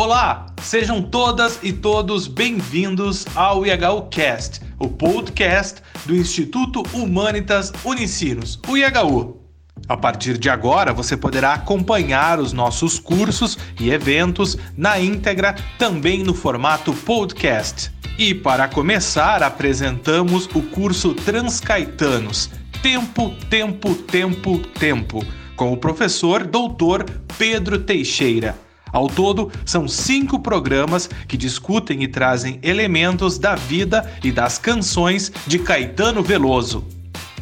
Olá, sejam todas e todos bem-vindos ao IHU Cast, o podcast do Instituto Humanitas Unicinos, o IHU. A partir de agora, você poderá acompanhar os nossos cursos e eventos na íntegra, também no formato podcast. E para começar, apresentamos o curso Transcaetanos Tempo, Tempo, Tempo, Tempo, com o professor doutor Pedro Teixeira. Ao todo, são cinco programas que discutem e trazem elementos da vida e das canções de Caetano Veloso.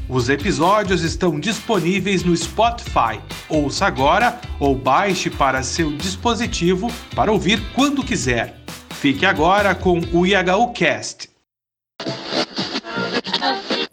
Os episódios estão disponíveis no Spotify. Ouça agora ou baixe para seu dispositivo para ouvir quando quiser. Fique agora com o IHU Cast.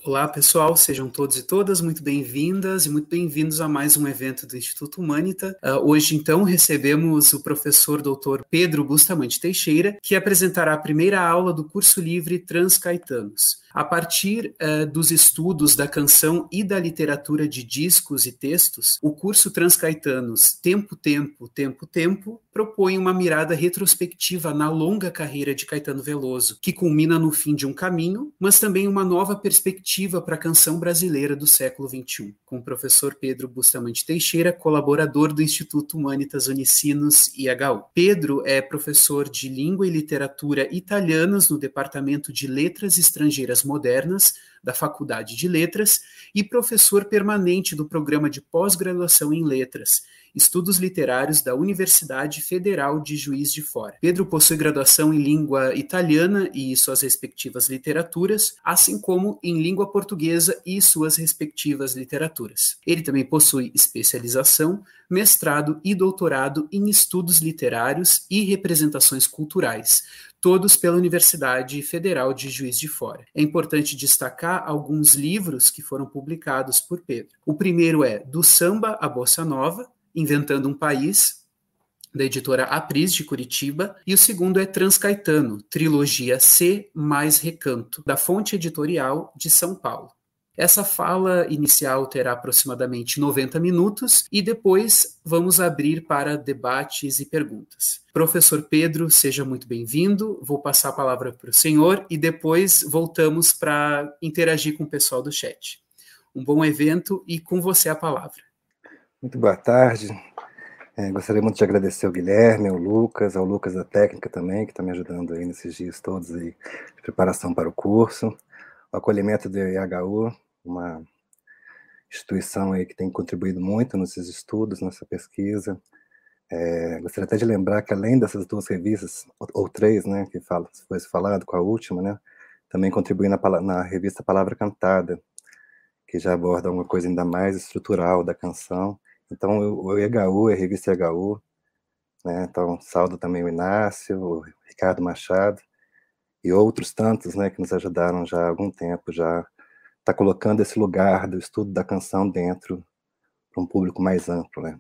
Olá, pessoal, sejam todos e todas muito bem-vindas e muito bem-vindos a mais um evento do Instituto Humanita. Uh, hoje, então, recebemos o professor doutor Pedro Bustamante Teixeira, que apresentará a primeira aula do curso livre Transcaetanos. A partir uh, dos estudos da canção e da literatura de discos e textos, o curso Transcaetanos Tempo, Tempo, Tempo, Tempo propõe uma mirada retrospectiva na longa carreira de Caetano Veloso, que culmina no fim de um caminho, mas também uma nova perspectiva para a canção brasileira do século XXI, com o professor Pedro Bustamante Teixeira, colaborador do Instituto Humanitas Unicinos IHU. Pedro é professor de Língua e Literatura Italianas no Departamento de Letras Estrangeiras Modernas da Faculdade de Letras e professor permanente do programa de pós-graduação em Letras, Estudos Literários da Universidade Federal de Juiz de Fora. Pedro possui graduação em língua italiana e suas respectivas literaturas, assim como em língua portuguesa e suas respectivas literaturas. Ele também possui especialização, mestrado e doutorado em estudos literários e representações culturais, todos pela Universidade Federal de Juiz de Fora. É importante destacar alguns livros que foram publicados por Pedro. O primeiro é Do Samba à Bossa Nova, Inventando um País, da editora Apris de Curitiba, e o segundo é Transcaetano, trilogia C mais Recanto, da Fonte Editorial de São Paulo. Essa fala inicial terá aproximadamente 90 minutos e depois vamos abrir para debates e perguntas. Professor Pedro, seja muito bem-vindo. Vou passar a palavra para o senhor e depois voltamos para interagir com o pessoal do chat. Um bom evento e com você a palavra. Muito boa tarde. É, gostaria muito de agradecer ao Guilherme, ao Lucas, ao Lucas da técnica também, que está me ajudando aí nesses dias todos aí de preparação para o curso, o acolhimento do IHU, uma instituição aí que tem contribuído muito nesses estudos, nessa pesquisa. É, gostaria até de lembrar que além dessas duas revistas, ou, três, né, que fala, foi falado com a última, né, também contribui na, na revista Palavra Cantada, que já aborda uma coisa ainda mais estrutural da canção. Então, o EHU, a revista EHU, né, então saldo também o Inácio, o Ricardo Machado, e outros tantos, né, que nos ajudaram já há algum tempo, já está colocando esse lugar do estudo da canção dentro para um público mais amplo, né?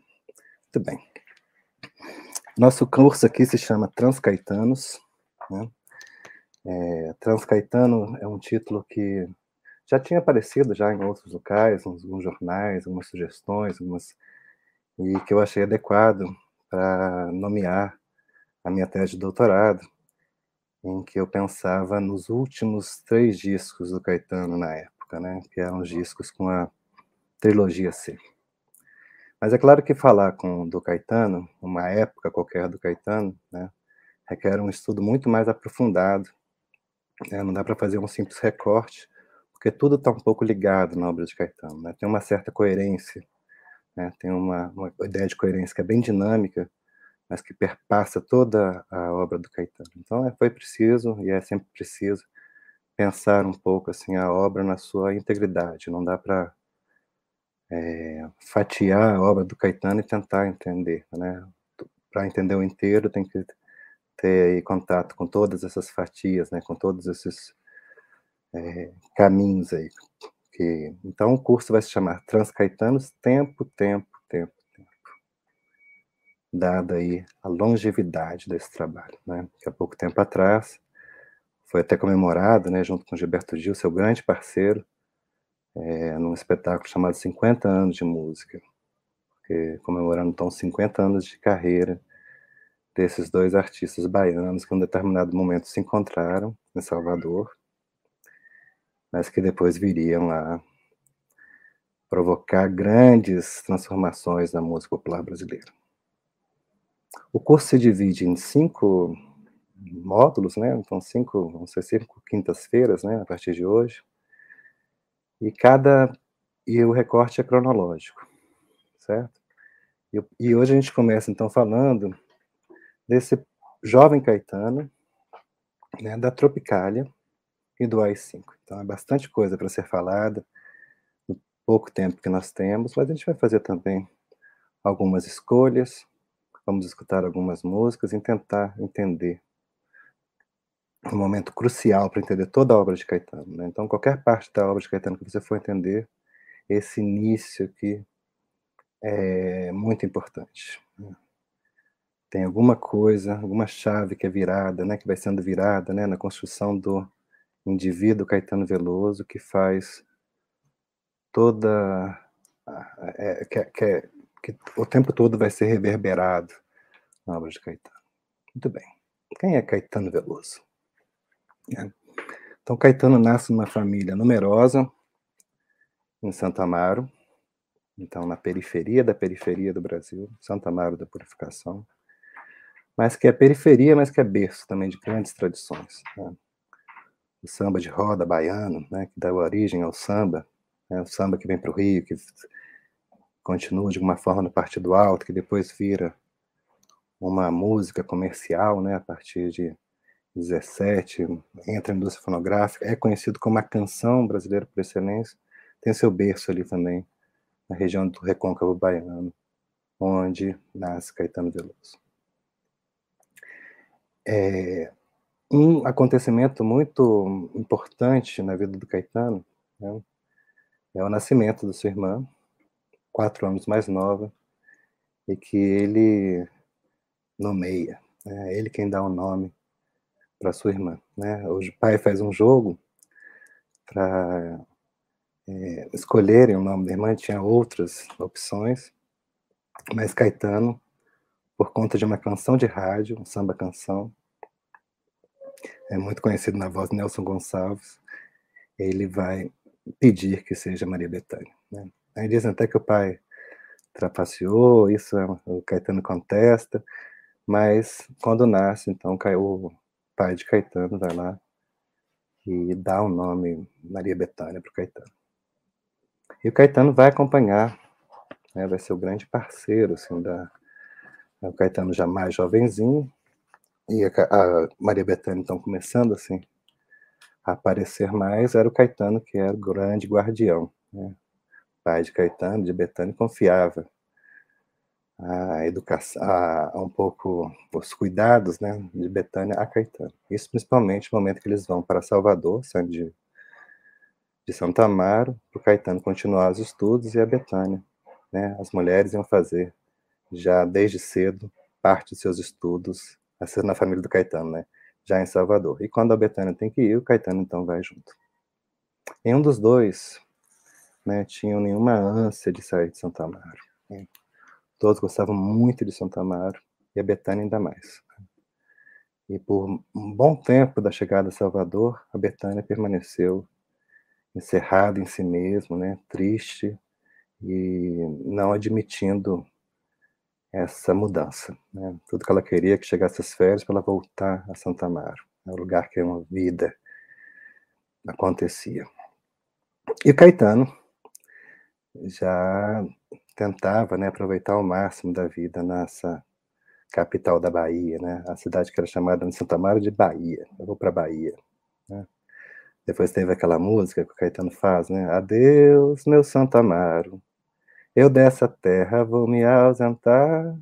Muito bem. Nosso curso aqui se chama Transcaetanos, né? É, Transcaetano é um título que já tinha aparecido já em outros locais, em alguns jornais, algumas sugestões, algumas e que eu achei adequado para nomear a minha tese de doutorado, em que eu pensava nos últimos três discos do Caetano na época né? Que eram os discos com a trilogia C. Mas é claro que falar com do Caetano, uma época qualquer do Caetano, né, requer um estudo muito mais aprofundado. Né? Não dá para fazer um simples recorte, porque tudo está um pouco ligado na obra de Caetano. Né? Tem uma certa coerência, né? tem uma, uma ideia de coerência que é bem dinâmica, mas que perpassa toda a obra do Caetano. Então, é, foi preciso, e é sempre preciso, pensar um pouco assim a obra na sua integridade. Não dá para é, fatiar a obra do Caetano e tentar entender, né? Para entender o inteiro tem que ter aí contato com todas essas fatias, né? Com todos esses é, caminhos aí. Que, então o curso vai se chamar Transcaetanos Tempo, Tempo, Tempo, Tempo. Dada aí a longevidade desse trabalho, né? Que há pouco tempo atrás foi até comemorado, né, junto com Gilberto Gil, seu grande parceiro, é, num espetáculo chamado 50 anos de música, comemorando então 50 anos de carreira desses dois artistas baianos que em um determinado momento se encontraram em Salvador, mas que depois viriam a provocar grandes transformações na música popular brasileira. O curso se divide em cinco módulos, né? Então, cinco, vão ser cinco quintas-feiras, né? A partir de hoje. E cada. E o recorte é cronológico, certo? E, e hoje a gente começa, então, falando desse jovem Caetano, né, da Tropicália e do AI-5. Então, é bastante coisa para ser falada no pouco tempo que nós temos, mas a gente vai fazer também algumas escolhas, vamos escutar algumas músicas e tentar entender um momento crucial para entender toda a obra de Caetano. Né? Então, qualquer parte da obra de Caetano que você for entender, esse início aqui é muito importante. Né? Tem alguma coisa, alguma chave que é virada, né, que vai sendo virada né, na construção do indivíduo Caetano Veloso, que faz toda. É, que, que, que o tempo todo vai ser reverberado na obra de Caetano. Muito bem. Quem é Caetano Veloso? É. Então, Caetano nasce numa família numerosa, em Santa Amaro, então na periferia da periferia do Brasil, Santa Amaro da Purificação, mas que é periferia, mas que é berço também de grandes tradições. Né? O samba de roda baiano, né, que dá origem ao samba, né, o samba que vem para o Rio, que continua de alguma forma no Partido Alto, que depois vira uma música comercial, né, a partir de 17, entra na indústria fonográfica, é conhecido como a canção brasileira por excelência, tem seu berço ali também, na região do Recôncavo Baiano, onde nasce Caetano Veloso. É, um acontecimento muito importante na vida do Caetano né, é o nascimento da sua irmã, quatro anos mais nova, e que ele nomeia, é ele quem dá o um nome para sua irmã. Né? O pai faz um jogo para é, escolherem o nome da irmã, tinha outras opções, mas Caetano, por conta de uma canção de rádio, um samba canção, é muito conhecido na voz de Nelson Gonçalves, ele vai pedir que seja Maria Bethânia. Né? Aí dizem até que o pai trapaceou, isso é, o Caetano contesta, mas quando nasce, então, o pai de Caetano vai lá e dá o nome Maria Bethânia para o Caetano. E o Caetano vai acompanhar, né, vai ser o grande parceiro assim, da, o Caetano já mais jovenzinho, e a, a Maria Bethânia então começando assim a aparecer mais, era o Caetano que era o grande guardião. Né? pai de Caetano, de Betânia, confiava a educação, a, um pouco os cuidados né, de Betânia a Caetano. Isso principalmente no momento que eles vão para Salvador, saindo de, de Santa Amaro, para o Caetano continuar os estudos e a Betânia. Né, as mulheres iam fazer, já desde cedo, parte de seus estudos, na família do Caetano, né, já em Salvador. E quando a Betânia tem que ir, o Caetano então vai junto. Em um dos dois, né, tinham nenhuma ânsia de sair de Santa Amaro. Né? Todos gostavam muito de Santa Amaro e a Betânia ainda mais. E por um bom tempo da chegada a Salvador, a Betânia permaneceu encerrada em si mesma, né, triste e não admitindo essa mudança. Né? Tudo que ela queria que chegasse as férias para ela voltar a Santa Amaro, né? o lugar que uma vida acontecia. E o Caetano já tentava né, aproveitar o máximo da vida nessa capital da Bahia, né? A cidade que era chamada de Santa Maria de Bahia. Eu vou para Bahia. Né? Depois teve aquela música que o Caetano faz, né? Adeus, meu Santo Amaro. Eu dessa terra vou me ausentar.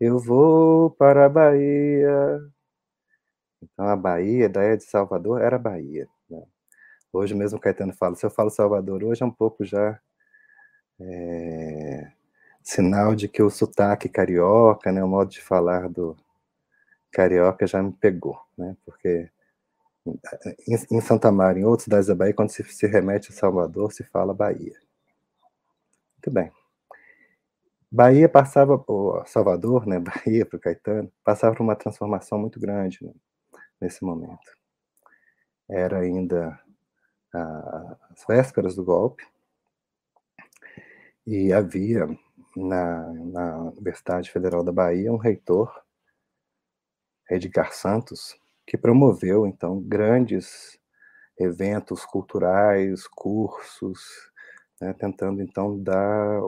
Eu vou para a Bahia. Então a Bahia, da de Salvador, era Bahia. Né? Hoje mesmo Caetano fala, se eu falo Salvador hoje é um pouco já é, sinal de que o sotaque carioca, né, o modo de falar do carioca já me pegou, né, porque em, em Santa Maria, em outras cidades da Bahia, quando se, se remete a Salvador, se fala Bahia. Muito bem. Bahia passava, Salvador, né, Bahia para o Caetano, passava por uma transformação muito grande né, nesse momento. Era ainda a, as vésperas do golpe e havia na, na Universidade Federal da Bahia um reitor, Edgar Santos, que promoveu então grandes eventos culturais, cursos, né, tentando então dar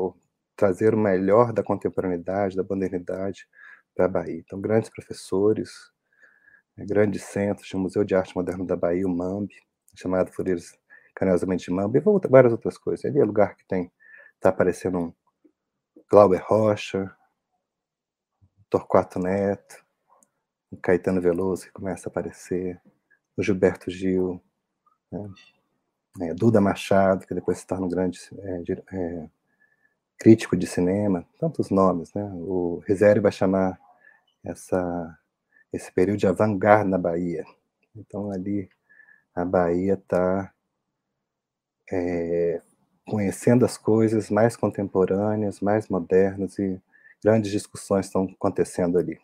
trazer o melhor da contemporaneidade, da modernidade para a Bahia. Então, grandes professores, né, grandes centros, o Museu de Arte Moderna da Bahia, o MAMB, chamado eles carinhosamente de MAMB, e várias outras coisas. Ali é lugar que tem, está aparecendo um Glauber Rocha, Torquato Neto, o Caetano Veloso, que começa a aparecer, o Gilberto Gil, né? É, Duda Machado, que depois se torna um grande é, é, crítico de cinema, tantos nomes, né? O Rizeri vai chamar essa, esse período de avant-garde na Bahia. Então, ali, a Bahia está é, conhecendo as coisas mais contemporâneas, mais modernas, e grandes discussões estão acontecendo ali.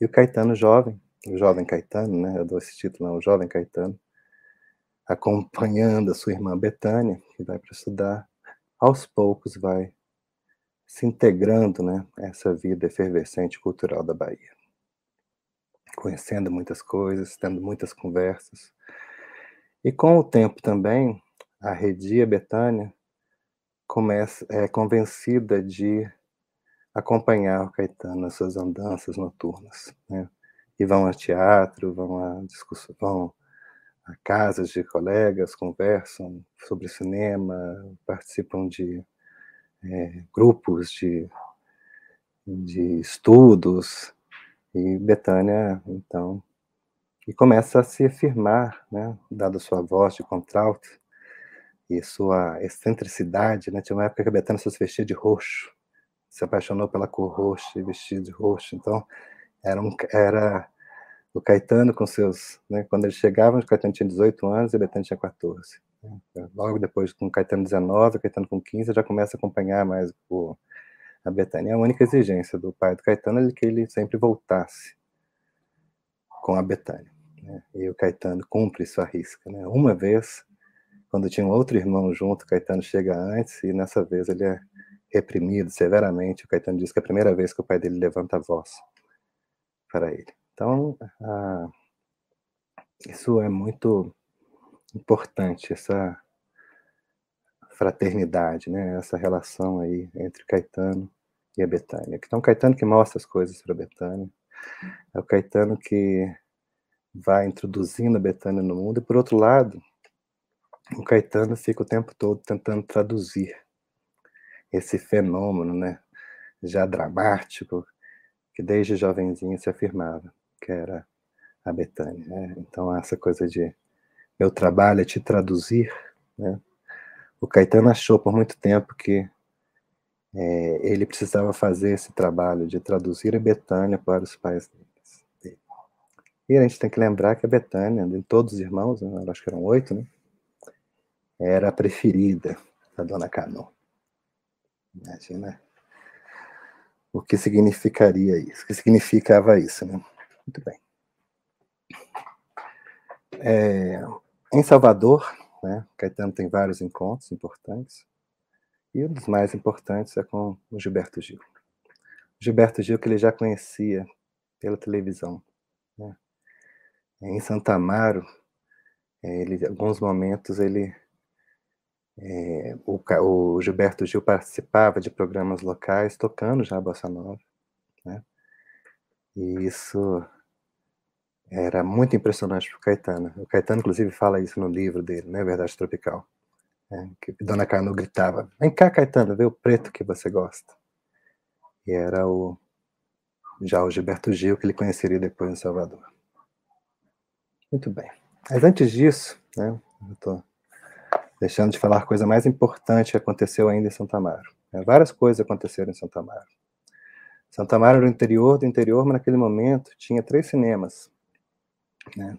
E o Caetano jovem, o jovem Caetano, né? Eu dou esse título, não, o jovem Caetano, acompanhando a sua irmã Betânia, que vai para estudar, aos poucos vai se integrando, né, essa vida efervescente cultural da Bahia. Conhecendo muitas coisas, tendo muitas conversas. E com o tempo também, a Redia Betânia começa, é convencida de acompanhar o Caetano nas suas andanças noturnas, né? E vão a teatro, vão a discussão, vão casas de colegas, conversam sobre cinema, participam de é, grupos de, de estudos, e Betânia, então, e começa a se afirmar, né, dada sua voz de contralto e sua excentricidade, né, tinha uma época que a Betânia se vestia de roxo, se apaixonou pela cor roxa e vestia de roxo, então era, um, era o Caetano com seus, né, quando eles chegavam, o Caetano tinha 18 anos e a Betânia tinha 14. Né. Logo depois, com o Caetano 19, o Caetano com 15, já começa a acompanhar mais o, a Betânia. A única exigência do pai do Caetano é que ele sempre voltasse com a Betânia. Né? E o Caetano cumpre sua risca. Né? Uma vez, quando tinha um outro irmão junto, o Caetano chega antes e nessa vez ele é reprimido severamente. O Caetano diz que é a primeira vez que o pai dele levanta a voz para ele. Então, ah, isso é muito importante, essa fraternidade, né? essa relação aí entre Caetano e a Betânia. Então, Caetano que mostra as coisas para a Betânia, é o Caetano que vai introduzindo a Betânia no mundo, e por outro lado, o Caetano fica o tempo todo tentando traduzir esse fenômeno, né, já dramático, que desde jovenzinho se afirmava que era a Betânia. Né? Então, essa coisa de meu trabalho é te traduzir, né? O Caetano achou por muito tempo que é, ele precisava fazer esse trabalho de traduzir a Betânia para os pais deles. E a gente tem que lembrar que a Betânia, de todos os irmãos, né, acho que eram oito, né? Era a preferida da Dona Cano. Imagina o que significaria isso, o que significava isso, né? Muito bem. É, em Salvador, né, Caetano tem vários encontros importantes, e um dos mais importantes é com o Gilberto Gil. O Gilberto Gil que ele já conhecia pela televisão. Né? Em Santa Amaro, ele, em alguns momentos ele é, o, o, Gilberto Gil participava de programas locais tocando já a bossa nova, né? E isso era muito impressionante para o Caetano. O Caetano, inclusive, fala isso no livro dele, né, Verdade Tropical. É, que Dona Cano gritava: Vem cá, Caetano, vê o preto que você gosta. E era o já o Gilberto Gil, que ele conheceria depois em Salvador. Muito bem. Mas antes disso, né, eu estou deixando de falar a coisa mais importante que aconteceu ainda em Santa Amaro. É, várias coisas aconteceram em Santa Amaro. Santa Amaro era o interior do interior, mas naquele momento tinha três cinemas. Né?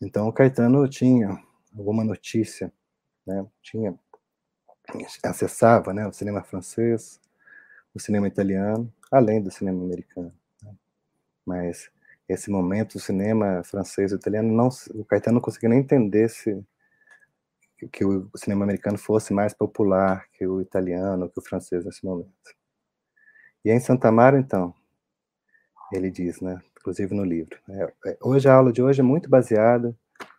Então o Caetano tinha alguma notícia, né? tinha acessava né, o cinema francês, o cinema italiano, além do cinema americano. Né? Mas esse momento, o cinema francês e italiano, não, o Caetano não conseguia nem entender se que o cinema americano fosse mais popular que o italiano, que o francês nesse momento. E em Santa Mara, então, ele diz, né, inclusive no livro, é, é, hoje a aula de hoje é muito baseada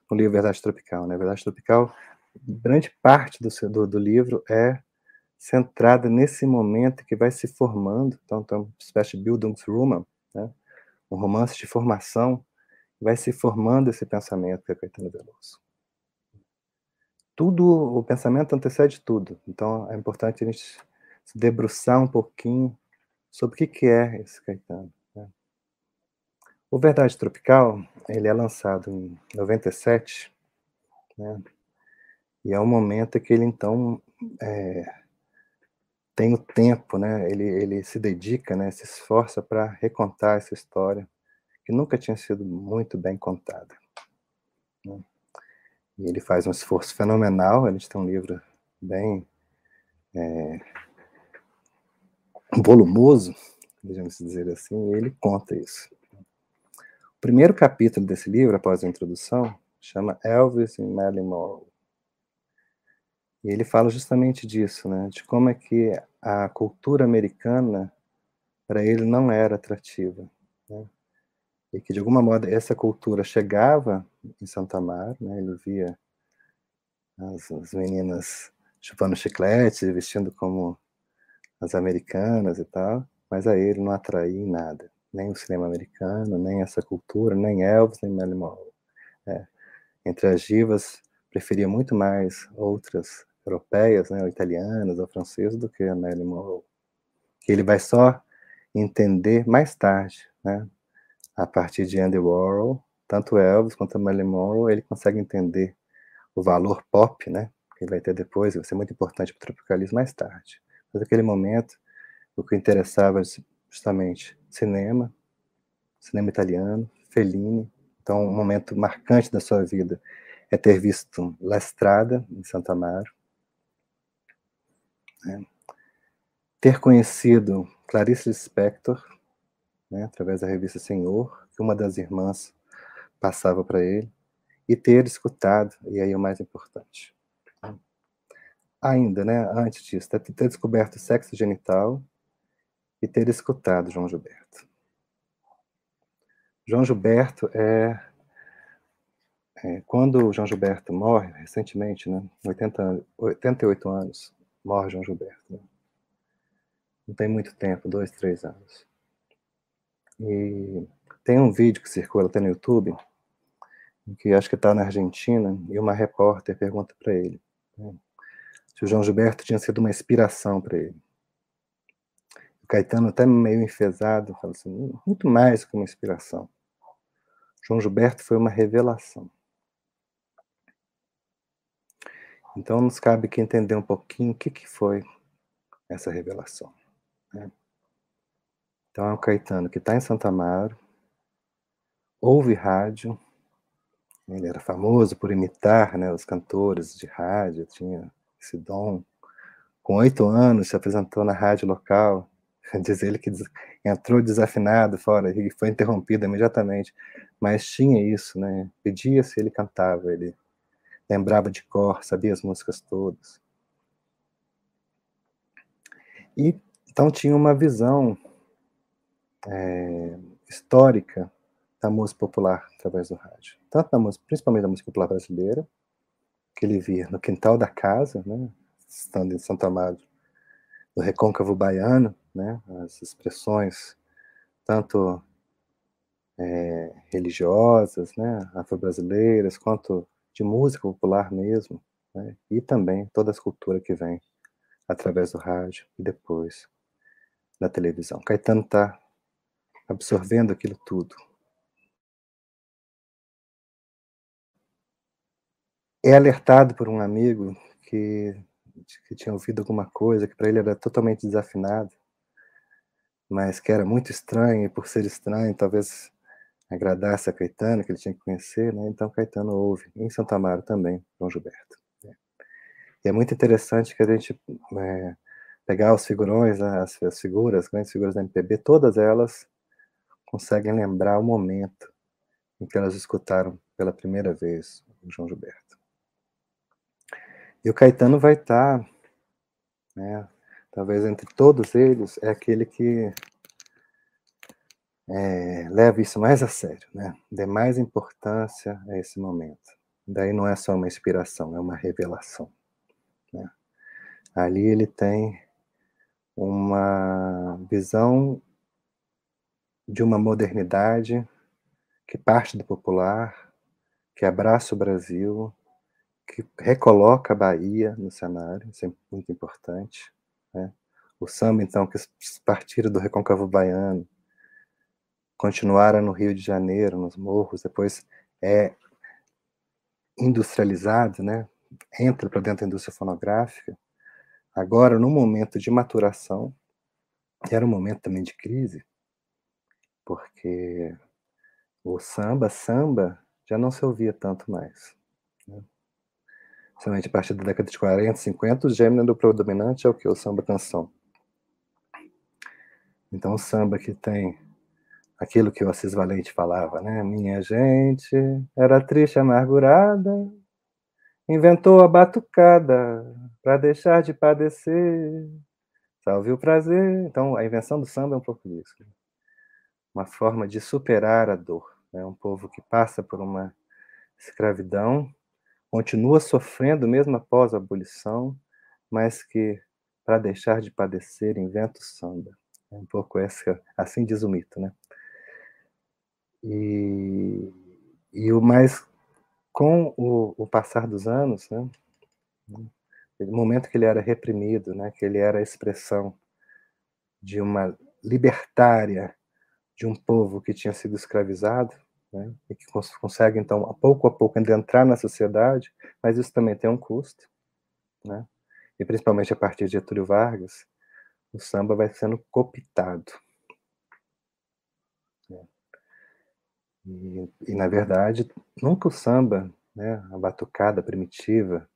no livro Verdade Tropical. Né? Verdade Tropical, grande parte do, do, do livro é centrada nesse momento que vai se formando, então, então espécie de Bildungsroman, né? um romance de formação, vai se formando esse pensamento que é Caetano Veloso tudo, o pensamento antecede tudo. Então é importante a gente se debruçar um pouquinho sobre o que é esse Caetano. O Verdade Tropical, ele é lançado em 97, né? e é um momento que ele então é, tem o tempo, né? ele, ele se dedica, né? se esforça para recontar essa história que nunca tinha sido muito bem contada. Né? E ele faz um esforço fenomenal. A gente tem um livro bem é, volumoso, podemos dizer assim, e ele conta isso. Primeiro capítulo desse livro, após a introdução, chama Elvis e Marilyn Monroe. E ele fala justamente disso, né, de como é que a cultura americana para ele não era atrativa. Né? e que de alguma modo essa cultura chegava em Santa Mar, né? Ele via as, as meninas chupando chiclete, vestindo como as americanas e tal, mas a ele não atraía em nada, nem o cinema americano, nem essa cultura, nem Elvis, nem Marilyn Monroe. É. Entre as divas, preferia muito mais outras europeias, né, ou italianas ou francesas, do que a Marilyn Monroe. Que ele vai só entender mais tarde, né, a partir de Andy Warhol, tanto Elvis quanto Marilyn Monroe, ele consegue entender o valor pop, né? Que ele vai ter depois, vai ser muito importante para o tropicalismo mais tarde. Mas naquele momento, o que interessava justamente cinema, cinema italiano, Fellini. Então, um momento marcante da sua vida é ter visto La Strada, em Santa Amaro, né? ter conhecido Clarice Lispector, né, através da revista Senhor, que uma das irmãs passava para ele, e ter escutado, e aí é o mais importante. Ainda, né, antes disso, ter descoberto o sexo genital e ter escutado João Gilberto. João Gilberto é, é quando João Gilberto morre, recentemente, né, 80, 88 anos, morre João Gilberto. Né? Não tem muito tempo, dois, três anos. E tem um vídeo que circula até no YouTube, que acho que está na Argentina, e uma repórter pergunta para ele né, se o João Gilberto tinha sido uma inspiração para ele. O Caetano, até meio enfesado, fala assim: muito mais que uma inspiração. João Gilberto foi uma revelação. Então, nos cabe que entender um pouquinho o que, que foi essa revelação. Né? Então é o Caetano que está em Santa Amaro, ouve rádio, ele era famoso por imitar né, os cantores de rádio, tinha esse dom. Com oito anos se apresentou na rádio local, diz ele que entrou desafinado fora e foi interrompido imediatamente, mas tinha isso, né? Pedia se ele cantava, ele lembrava de cor, sabia as músicas todas. E então tinha uma visão é, histórica da música popular através do rádio. Tanto da música, principalmente da música popular brasileira, que ele via no quintal da casa, né, estando em Santa Amaro, no recôncavo baiano, né, as expressões tanto é, religiosas, né, afro-brasileiras, quanto de música popular mesmo, né, e também toda a cultura que vem através do rádio e depois da televisão. Caetano está absorvendo aquilo tudo. É alertado por um amigo que, que tinha ouvido alguma coisa que para ele era totalmente desafinado, mas que era muito estranho, e por ser estranho, talvez agradasse a Caetano, que ele tinha que conhecer, né? Então Caetano ouve, em Santa Amaro também, João Gilberto. Né? E é muito interessante que a gente é, pegar os figurões, né, as, as figuras, as grandes figuras da MPB, todas elas conseguem lembrar o momento em que elas escutaram pela primeira vez o João Gilberto. E o Caetano vai estar, tá, né, talvez entre todos eles, é aquele que é, leva isso mais a sério, né? dê mais importância a esse momento. Daí não é só uma inspiração, é uma revelação. Né? Ali ele tem uma visão de uma modernidade que parte do popular, que abraça o Brasil, que recoloca a Bahia no cenário, isso é muito importante. Né? O samba, então, que partiram do Recôncavo Baiano, continuaram no Rio de Janeiro, nos morros, depois é industrializado, né? entra para dentro da indústria fonográfica, agora no momento de maturação, era um momento também de crise, porque o samba, samba, já não se ouvia tanto mais. Né? Somente a partir da década de 40, 50, o gênero predominante é o que? O samba canção. Então o samba que tem aquilo que o Assis Valente falava, né? Minha gente era triste, amargurada, inventou a batucada para deixar de padecer. Salve o prazer. Então, a invenção do samba é um pouco disso. Uma forma de superar a dor. É né? um povo que passa por uma escravidão, continua sofrendo mesmo após a abolição, mas que, para deixar de padecer, inventa o samba. É um pouco essa, assim diz o mito, né? E, e o mais, com o, o passar dos anos, né, no momento que ele era reprimido, né, que ele era a expressão de uma libertária de um povo que tinha sido escravizado, né, e que cons consegue, então, a pouco a pouco, entrar na sociedade, mas isso também tem um custo, né, e principalmente a partir de Getúlio Vargas, o samba vai sendo cooptado. E, e, na verdade, nunca o samba, né, a batucada primitiva,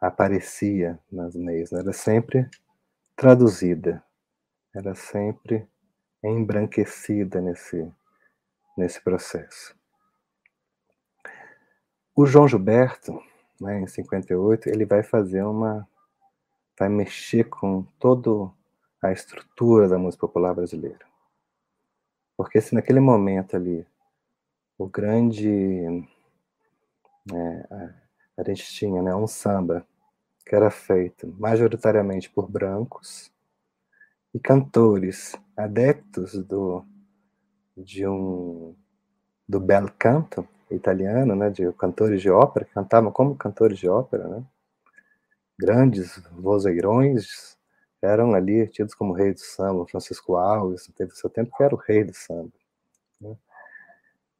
aparecia nas meias, né? era sempre traduzida, era sempre embranquecida nesse, nesse processo. O João Gilberto, né, em 58, ele vai fazer uma. vai mexer com toda a estrutura da música popular brasileira. Porque se naquele momento ali o grande. É, a gente tinha né, um samba que era feito majoritariamente por brancos e cantores adeptos do, de um, do bel canto italiano, né, de cantores de ópera, que cantavam como cantores de ópera, né? grandes vozeirões eram ali tidos como rei do samba. Francisco Alves teve seu tempo que era o rei do samba. Né?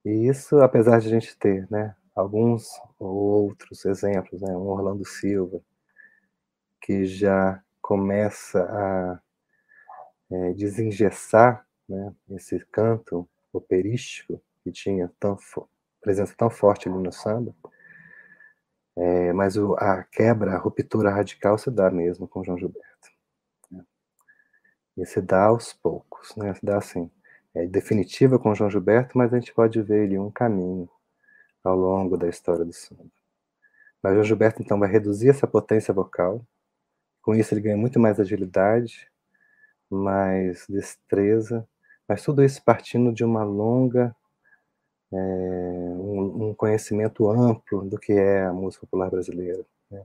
E isso, apesar de a gente ter, né, alguns ou outros exemplos, né, um Orlando Silva, que já começa a é, desengessar né, esse canto operístico que tinha tão presença tão forte ali no samba, é, mas o, a quebra, a ruptura radical se dá mesmo com João Gilberto. Né? E se dá aos poucos, né? se dá assim, é, definitiva com João Gilberto, mas a gente pode ver ali um caminho ao longo da história do samba. Mas João Gilberto, então, vai reduzir essa potência vocal, com isso ele ganha muito mais agilidade, mais destreza, mas tudo isso partindo de uma longa, é, um, um, conhecimento amplo do que é a música popular brasileira, né?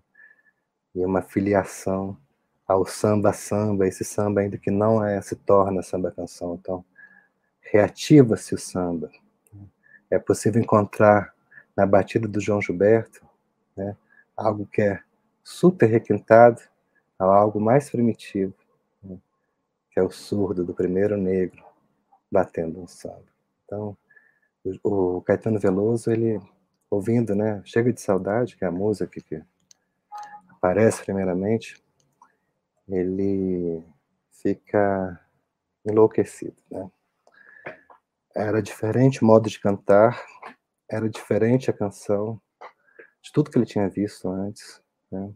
e uma filiação ao samba-samba, esse samba ainda que não é, se torna samba-canção, então reativa-se o samba. É possível encontrar na batida do João Gilberto né, algo que é super requintado, algo mais primitivo, né, que é o surdo do primeiro negro batendo um samba. Então, o, o Caetano Veloso, ele ouvindo, né, Chega de Saudade, que é a música que aparece primeiramente, ele fica enlouquecido, né? Era diferente o modo de cantar, era diferente a canção, de tudo que ele tinha visto antes. Né?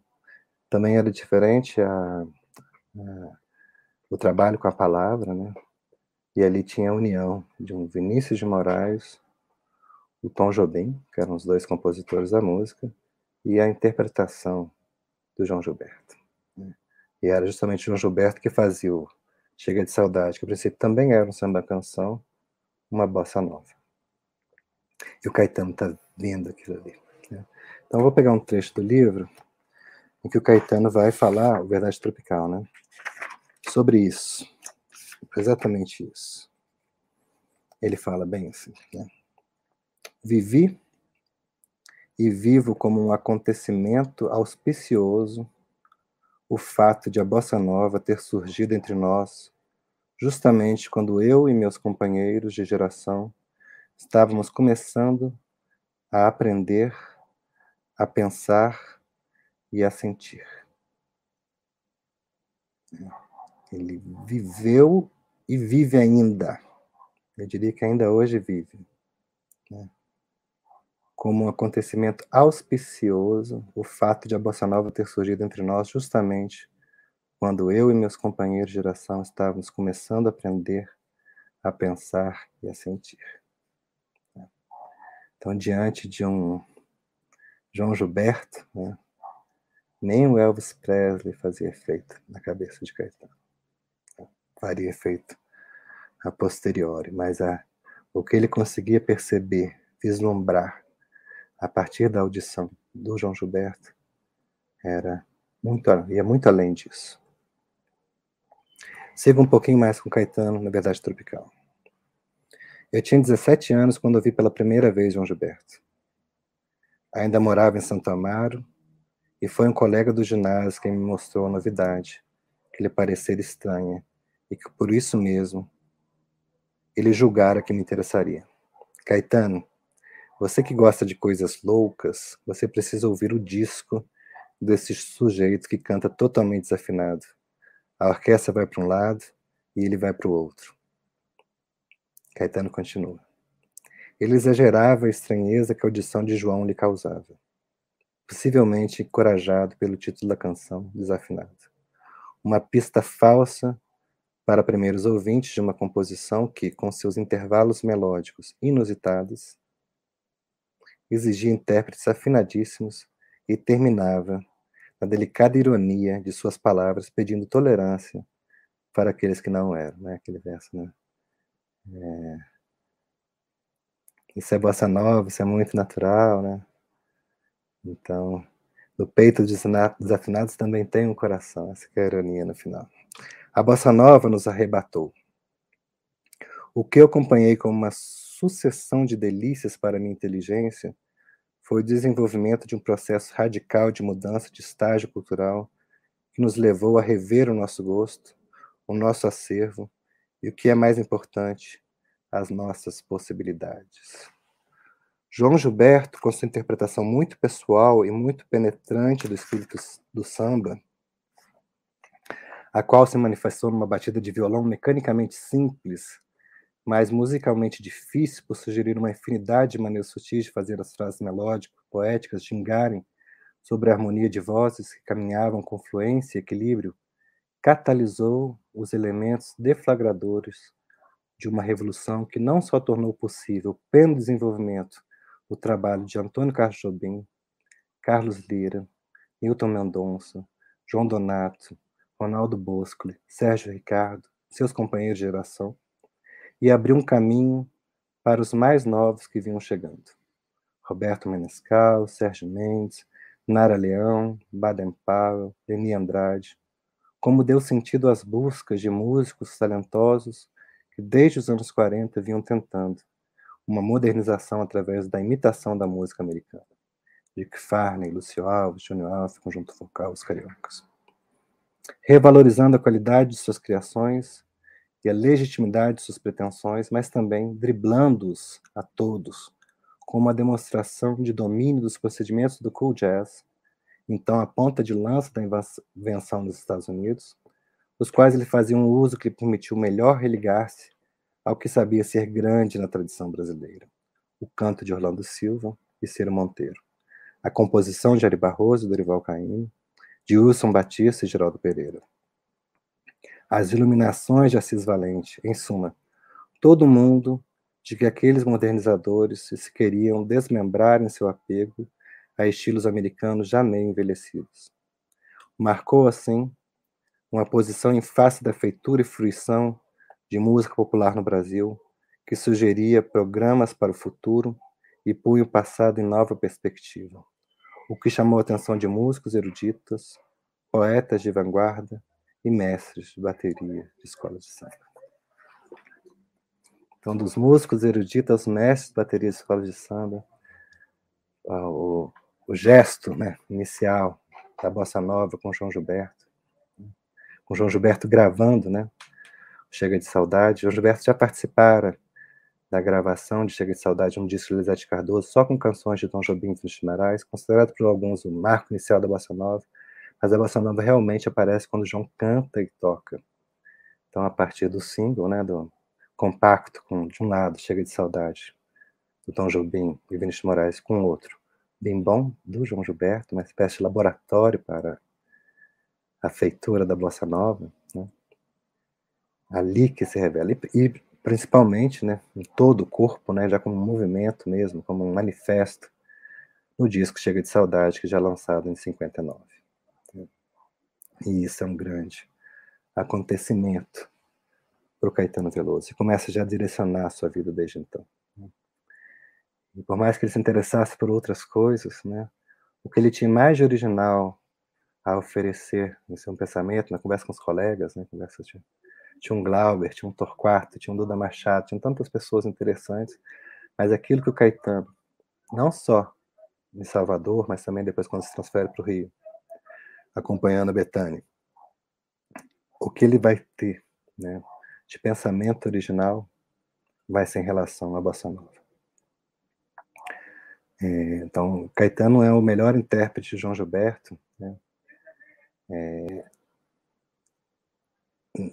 Também era diferente a, uh, o trabalho com a palavra, né? E ali tinha a união de um Vinícius de Moraes, o Tom Jobim, que eram os dois compositores da música, e a interpretação do João Gilberto. Né? E era justamente o João Gilberto que fazia o Chega de Saudade, que a princípio também era um samba-canção, uma bossa nova. E o Caetano está vendo aquilo ali. Né? Então, eu vou pegar um trecho do livro em que o Caetano vai falar, o Verdade Tropical, né? sobre isso. Exatamente isso. Ele fala bem assim, né? Vivi e vivo como um acontecimento auspicioso o fato de a bossa nova ter surgido entre nós justamente quando eu e meus companheiros de geração estávamos começando a aprender, a pensar e a sentir. Ele viveu e vive ainda. Eu diria que ainda hoje vive. Né? Como um acontecimento auspicioso o fato de a Bossa Nova ter surgido entre nós justamente quando eu e meus companheiros de geração estávamos começando a aprender a pensar e a sentir. Né? Então, diante de um João Gilberto, né, nem o Elvis Presley fazia efeito na cabeça de Caetano faria efeito a posteriori, mas a, o que ele conseguia perceber, vislumbrar a partir da audição do João Gilberto era muito, ia muito além disso. Siga um pouquinho mais com Caetano, na verdade tropical. Eu tinha 17 anos quando ouvi pela primeira vez João Gilberto. Ainda morava em Santo Amaro e foi um colega do ginásio quem me mostrou a novidade, que lhe parecer estranha e que por isso mesmo ele julgara que me interessaria. Caetano, você que gosta de coisas loucas, você precisa ouvir o disco desse sujeito que canta totalmente desafinado. A orquestra vai para um lado e ele vai para o outro. Caetano continua. Ele exagerava a estranheza que a audição de João lhe causava, possivelmente encorajado pelo título da canção, Desafinado. Uma pista falsa para primeiros ouvintes de uma composição que, com seus intervalos melódicos inusitados, exigia intérpretes afinadíssimos e terminava na delicada ironia de suas palavras, pedindo tolerância para aqueles que não eram, né? Aquele verso, né? É... Isso é bossa nova, isso é muito natural, né? Então, no peito dos desafinados também tem um coração, essa é a ironia no final. A bossa nova nos arrebatou. O que eu acompanhei como uma sucessão de delícias para minha inteligência foi o desenvolvimento de um processo radical de mudança de estágio cultural que nos levou a rever o nosso gosto, o nosso acervo e, o que é mais importante, as nossas possibilidades. João Gilberto, com sua interpretação muito pessoal e muito penetrante do espírito do samba, a qual se manifestou numa batida de violão mecanicamente simples, mas musicalmente difícil por sugerir uma infinidade de maneiras sutis de fazer as frases melódicas, poéticas gingarem sobre a harmonia de vozes que caminhavam com fluência e equilíbrio, catalisou os elementos deflagradores de uma revolução que não só tornou possível, pelo desenvolvimento, o trabalho de Antônio Carlos Jobim, Carlos Lira, Milton Mendonça, João Donato, Ronaldo Bosco, Sérgio Ricardo, seus companheiros de geração, e abriu um caminho para os mais novos que vinham chegando. Roberto Menescal, Sérgio Mendes, Nara Leão, Baden Powell, Leni Andrade, como deu sentido às buscas de músicos talentosos que desde os anos 40 vinham tentando uma modernização através da imitação da música americana. Dick Farney, Lúcio Alves, Júnior Alves, Conjunto Vocal, os Cariocas revalorizando a qualidade de suas criações e a legitimidade de suas pretensões, mas também driblando-os a todos, com uma demonstração de domínio dos procedimentos do cool jazz, então a ponta de lança da invenção dos Estados Unidos, os quais ele fazia um uso que lhe permitiu melhor religar-se ao que sabia ser grande na tradição brasileira, o canto de Orlando Silva e Ciro Monteiro, a composição de Ari Barroso e Dorival Caymmi, de Wilson Batista e Geraldo Pereira. as iluminações de Assis Valente, em suma, todo mundo de que aqueles modernizadores se queriam desmembrar em seu apego a estilos americanos já meio envelhecidos. Marcou, assim, uma posição em face da feitura e fruição de música popular no Brasil, que sugeria programas para o futuro e punha o passado em nova perspectiva, o que chamou a atenção de músicos eruditos, poetas de vanguarda e mestres de bateria de escolas de samba. Então, dos músicos eruditos aos mestres de bateria de escolas de samba, o, o gesto né, inicial da Bossa Nova com João Gilberto, com João Gilberto gravando, né? Chega de Saudade. João Gilberto já participara da gravação de Chega de Saudade, um disco de Elisete Cardoso, só com canções de Tom Jobim e de Moraes, considerado por alguns o marco inicial da Bossa Nova, mas a Bossa Nova realmente aparece quando João canta e toca. Então, a partir do single, né, do compacto, com, de um lado, Chega de Saudade, do Tom Jobim e Vinícius Moraes, com o outro, Bem Bom, do João Gilberto, uma espécie de laboratório para a feitura da Bossa Nova, né? ali que se revela, e, e principalmente né, em todo o corpo, né, já como um movimento mesmo, como um manifesto, no disco Chega de Saudade, que já é lançado em 59. Né? E isso é um grande acontecimento para o Caetano Veloso, e começa já a direcionar a sua vida desde então. E por mais que ele se interessasse por outras coisas, né, o que ele tinha mais de original a oferecer no seu pensamento, na conversa com os colegas, né, conversa tinha, tinha um Glauber, tinha um Torquato, tinha um Duda Machado, tinha tantas pessoas interessantes, mas aquilo que o Caetano, não só em Salvador, mas também depois quando se transfere para o Rio, acompanhando a Betânia, o que ele vai ter né, de pensamento original vai ser em relação à Bossa Nova. É, então, Caetano é o melhor intérprete de João Gilberto, né, é,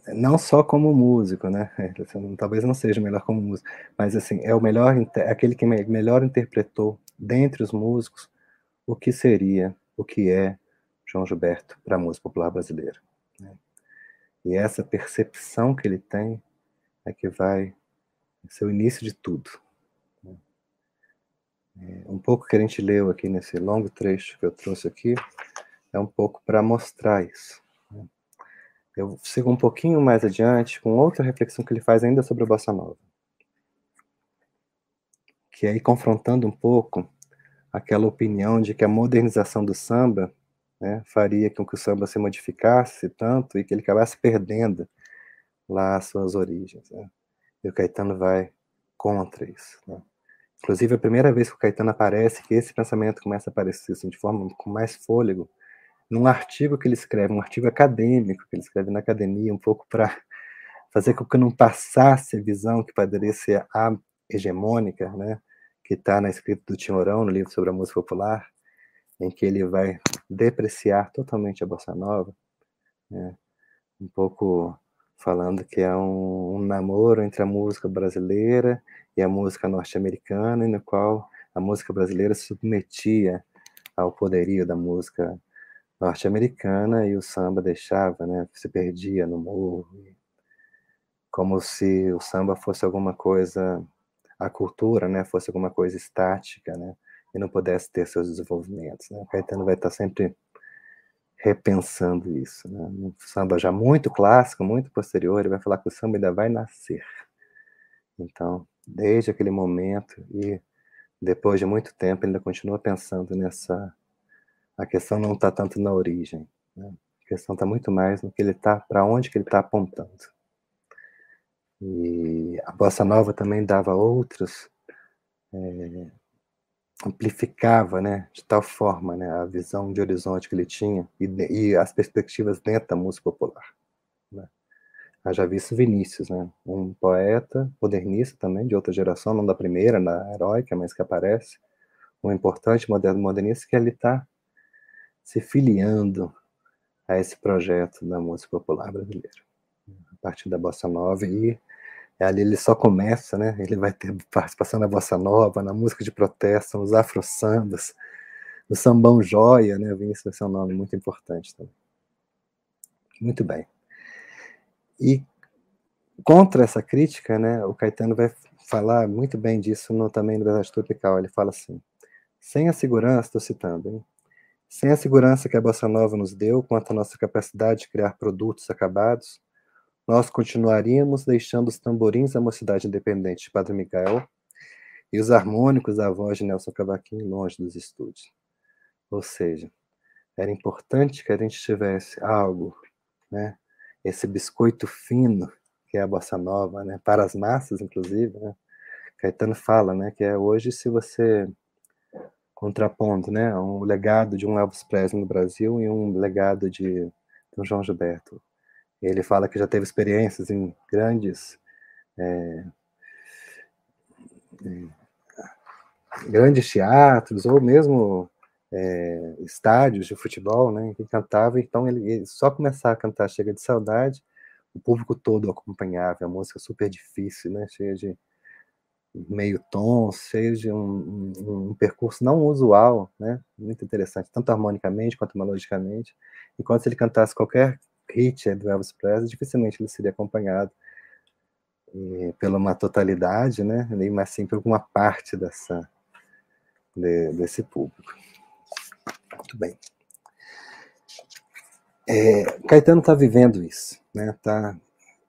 não só como músico, né? Talvez não seja melhor como músico, mas assim é o melhor, aquele que melhor interpretou dentre os músicos o que seria, o que é João Gilberto para a música popular brasileira. Né? E essa percepção que ele tem é que vai ser o início de tudo. Né? É, um pouco que a gente leu aqui nesse longo trecho que eu trouxe aqui é um pouco para mostrar isso. Eu sigo um pouquinho mais adiante com outra reflexão que ele faz ainda sobre a bossa nova, que é aí confrontando um pouco aquela opinião de que a modernização do samba né, faria com que o samba se modificasse tanto e que ele acabasse perdendo lá as suas origens. Né? E o Caetano vai contra isso. Né? Inclusive, a primeira vez que o Caetano aparece, que esse pensamento começa a aparecer assim, de forma com mais fôlego, num artigo que ele escreve, um artigo acadêmico que ele escreve na academia, um pouco para fazer com que não passasse a visão que poderia ser a hegemônica, né, que está na escrita do Timorão, no livro sobre a música popular, em que ele vai depreciar totalmente a bossa nova, né, um pouco falando que é um, um namoro entre a música brasileira e a música norte-americana, no qual a música brasileira se submetia ao poderio da música norte-americana e o samba deixava, né, se perdia no morro, como se o samba fosse alguma coisa, a cultura, né, fosse alguma coisa estática, né, e não pudesse ter seus desenvolvimentos. Né? O Caetano vai estar sempre repensando isso. Né? Um samba já muito clássico, muito posterior, ele vai falar que o samba ainda vai nascer. Então, desde aquele momento e depois de muito tempo, ele ainda continua pensando nessa a questão não está tanto na origem. Né? A questão está muito mais no que ele está, para onde que ele está apontando. E a bossa nova também dava outros, é, amplificava, né, de tal forma, né, a visão de horizonte que ele tinha e, e as perspectivas dentro da música popular. Né? já visto Vinícius, né, um poeta modernista também de outra geração, não da primeira, da heróica, mas que aparece, um importante modernista que ele está se filiando a esse projeto da música popular brasileira. A partir da Bossa Nova, e ali ele só começa, né? Ele vai ter participação na Bossa Nova, na música de protesto, nos afro-sambas, no sambão joia, né? Vinícius vai ser um nome muito importante também. Muito bem. E contra essa crítica, né, o Caetano vai falar muito bem disso no, também no Verdade Tropical. Ele fala assim: sem a segurança, estou citando, hein, sem a segurança que a Bossa Nova nos deu quanto à nossa capacidade de criar produtos acabados, nós continuaríamos deixando os tamborins da Mocidade Independente de Padre Miguel e os harmônicos da voz de Nelson Cavaquinho longe dos estúdios. Ou seja, era importante que a gente tivesse algo, né, esse biscoito fino que é a bossa nova, né, para as massas, inclusive, né? Caetano fala, né, que é hoje se você contrapondo, né, um legado de um Elvis Presley no Brasil e um legado de, de um João Gilberto. Ele fala que já teve experiências em grandes é, grandes teatros ou mesmo é, estádios de futebol, né, que cantava. Então ele, ele, só começar a cantar Chega de Saudade o público todo acompanhava, a música super difícil, né? cheia de meio tom, de um, um, um, percurso não usual, né? muito interessante, tanto harmonicamente quanto melodicamente. Enquanto se ele cantasse qualquer hit do Elvis Presley, dificilmente ele seria acompanhado e, pela uma totalidade, né? mas sim por alguma parte dessa, de, desse público. Muito bem. É, Caetano está vivendo isso né, tá,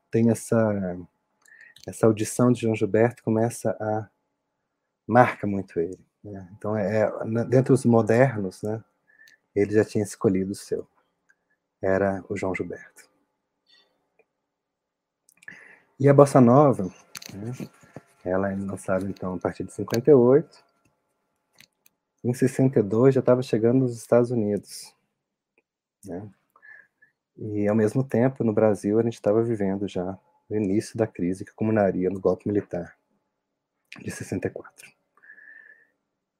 tem essa, essa audição de João Gilberto começa a marca muito ele. Né? Então, é, é dentro dos modernos, né, ele já tinha escolhido o seu. Era o João Gilberto. E a Bossa Nova, né, ela é lançada então a partir de 58. Em 62 já estava chegando nos Estados Unidos. Né? E, ao mesmo tempo, no Brasil, a gente estava vivendo já o início da crise que culminaria no golpe militar de 64.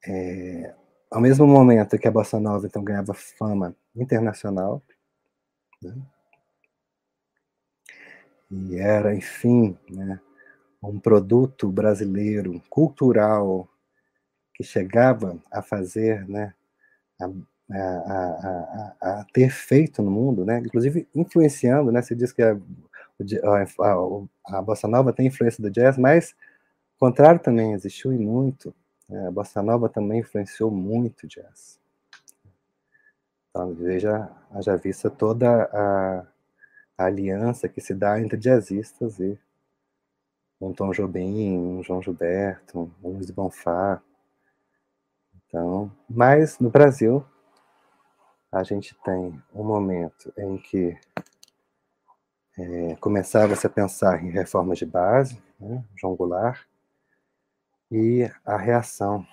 É, ao mesmo momento que a Bossa Nova então ganhava fama internacional, né, e era, enfim, né, um produto brasileiro, cultural, que chegava a fazer né, a a, a, a, ter feito no mundo, né? Inclusive influenciando, né? Se diz que a, a, a, bossa nova tem influência do jazz, mas o contrário também existiu e muito. Né? A bossa nova também influenciou muito o jazz. Então veja, haja vista toda a, aliança que se dá entre jazzistas e um Tom Jobim, um João Gilberto, um Luiz Bonfá. Então, mas no Brasil a gente tem um momento em que é, começava-se a pensar em reformas de base, né, João Goulart, e a reação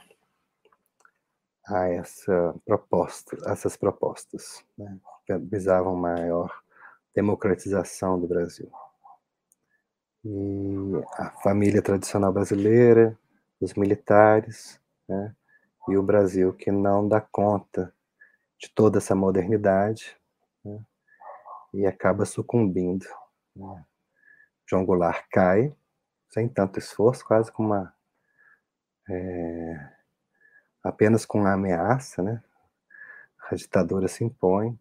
a essa proposta, essas propostas, né, que visavam maior democratização do Brasil. E a família tradicional brasileira, os militares, né, e o Brasil que não dá conta de toda essa modernidade e acaba sucumbindo. Né. João Goulart cai, sem tanto esforço, quase com uma. É, apenas com uma ameaça, né? A ditadura se impõe.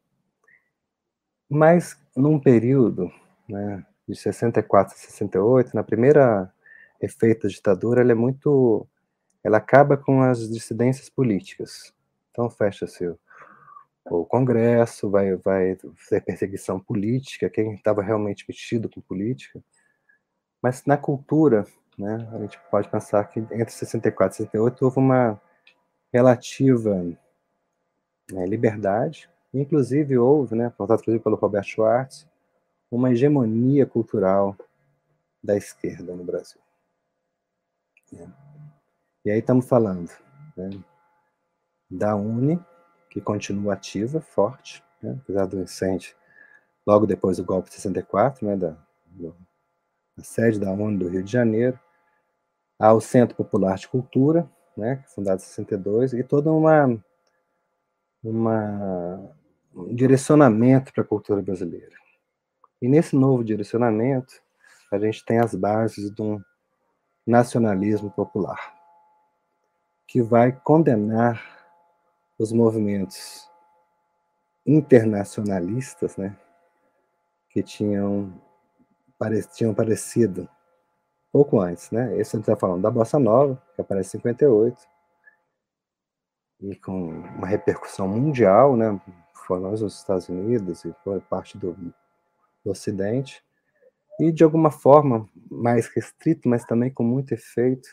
Mas, num período né, de 64 a 68, na primeira efeito da ditadura, ela é muito. Ela acaba com as dissidências políticas. Então, fecha-se o Congresso, vai, vai ter perseguição política, quem estava realmente metido com política. Mas na cultura, né, a gente pode pensar que entre 64 e 68 houve uma relativa né, liberdade, inclusive houve, né, inclusive pelo Roberto Schwartz, uma hegemonia cultural da esquerda no Brasil. Né. E aí estamos falando né, da UNE, que continua ativa, forte, né, apesar do incêndio logo depois do golpe de 64, né, da, do, da sede da ONU do Rio de Janeiro, há o Centro Popular de Cultura, né, fundado em 62, e todo uma, uma, um direcionamento para a cultura brasileira. E nesse novo direcionamento, a gente tem as bases de um nacionalismo popular, que vai condenar os movimentos internacionalistas, né, que tinham tinham aparecido pouco antes, né? Esse a gente está falando da Bossa Nova, que aparece em 58, e com uma repercussão mundial, né? Nós nos Estados Unidos e foi parte do, do Ocidente, e de alguma forma mais restrito, mas também com muito efeito,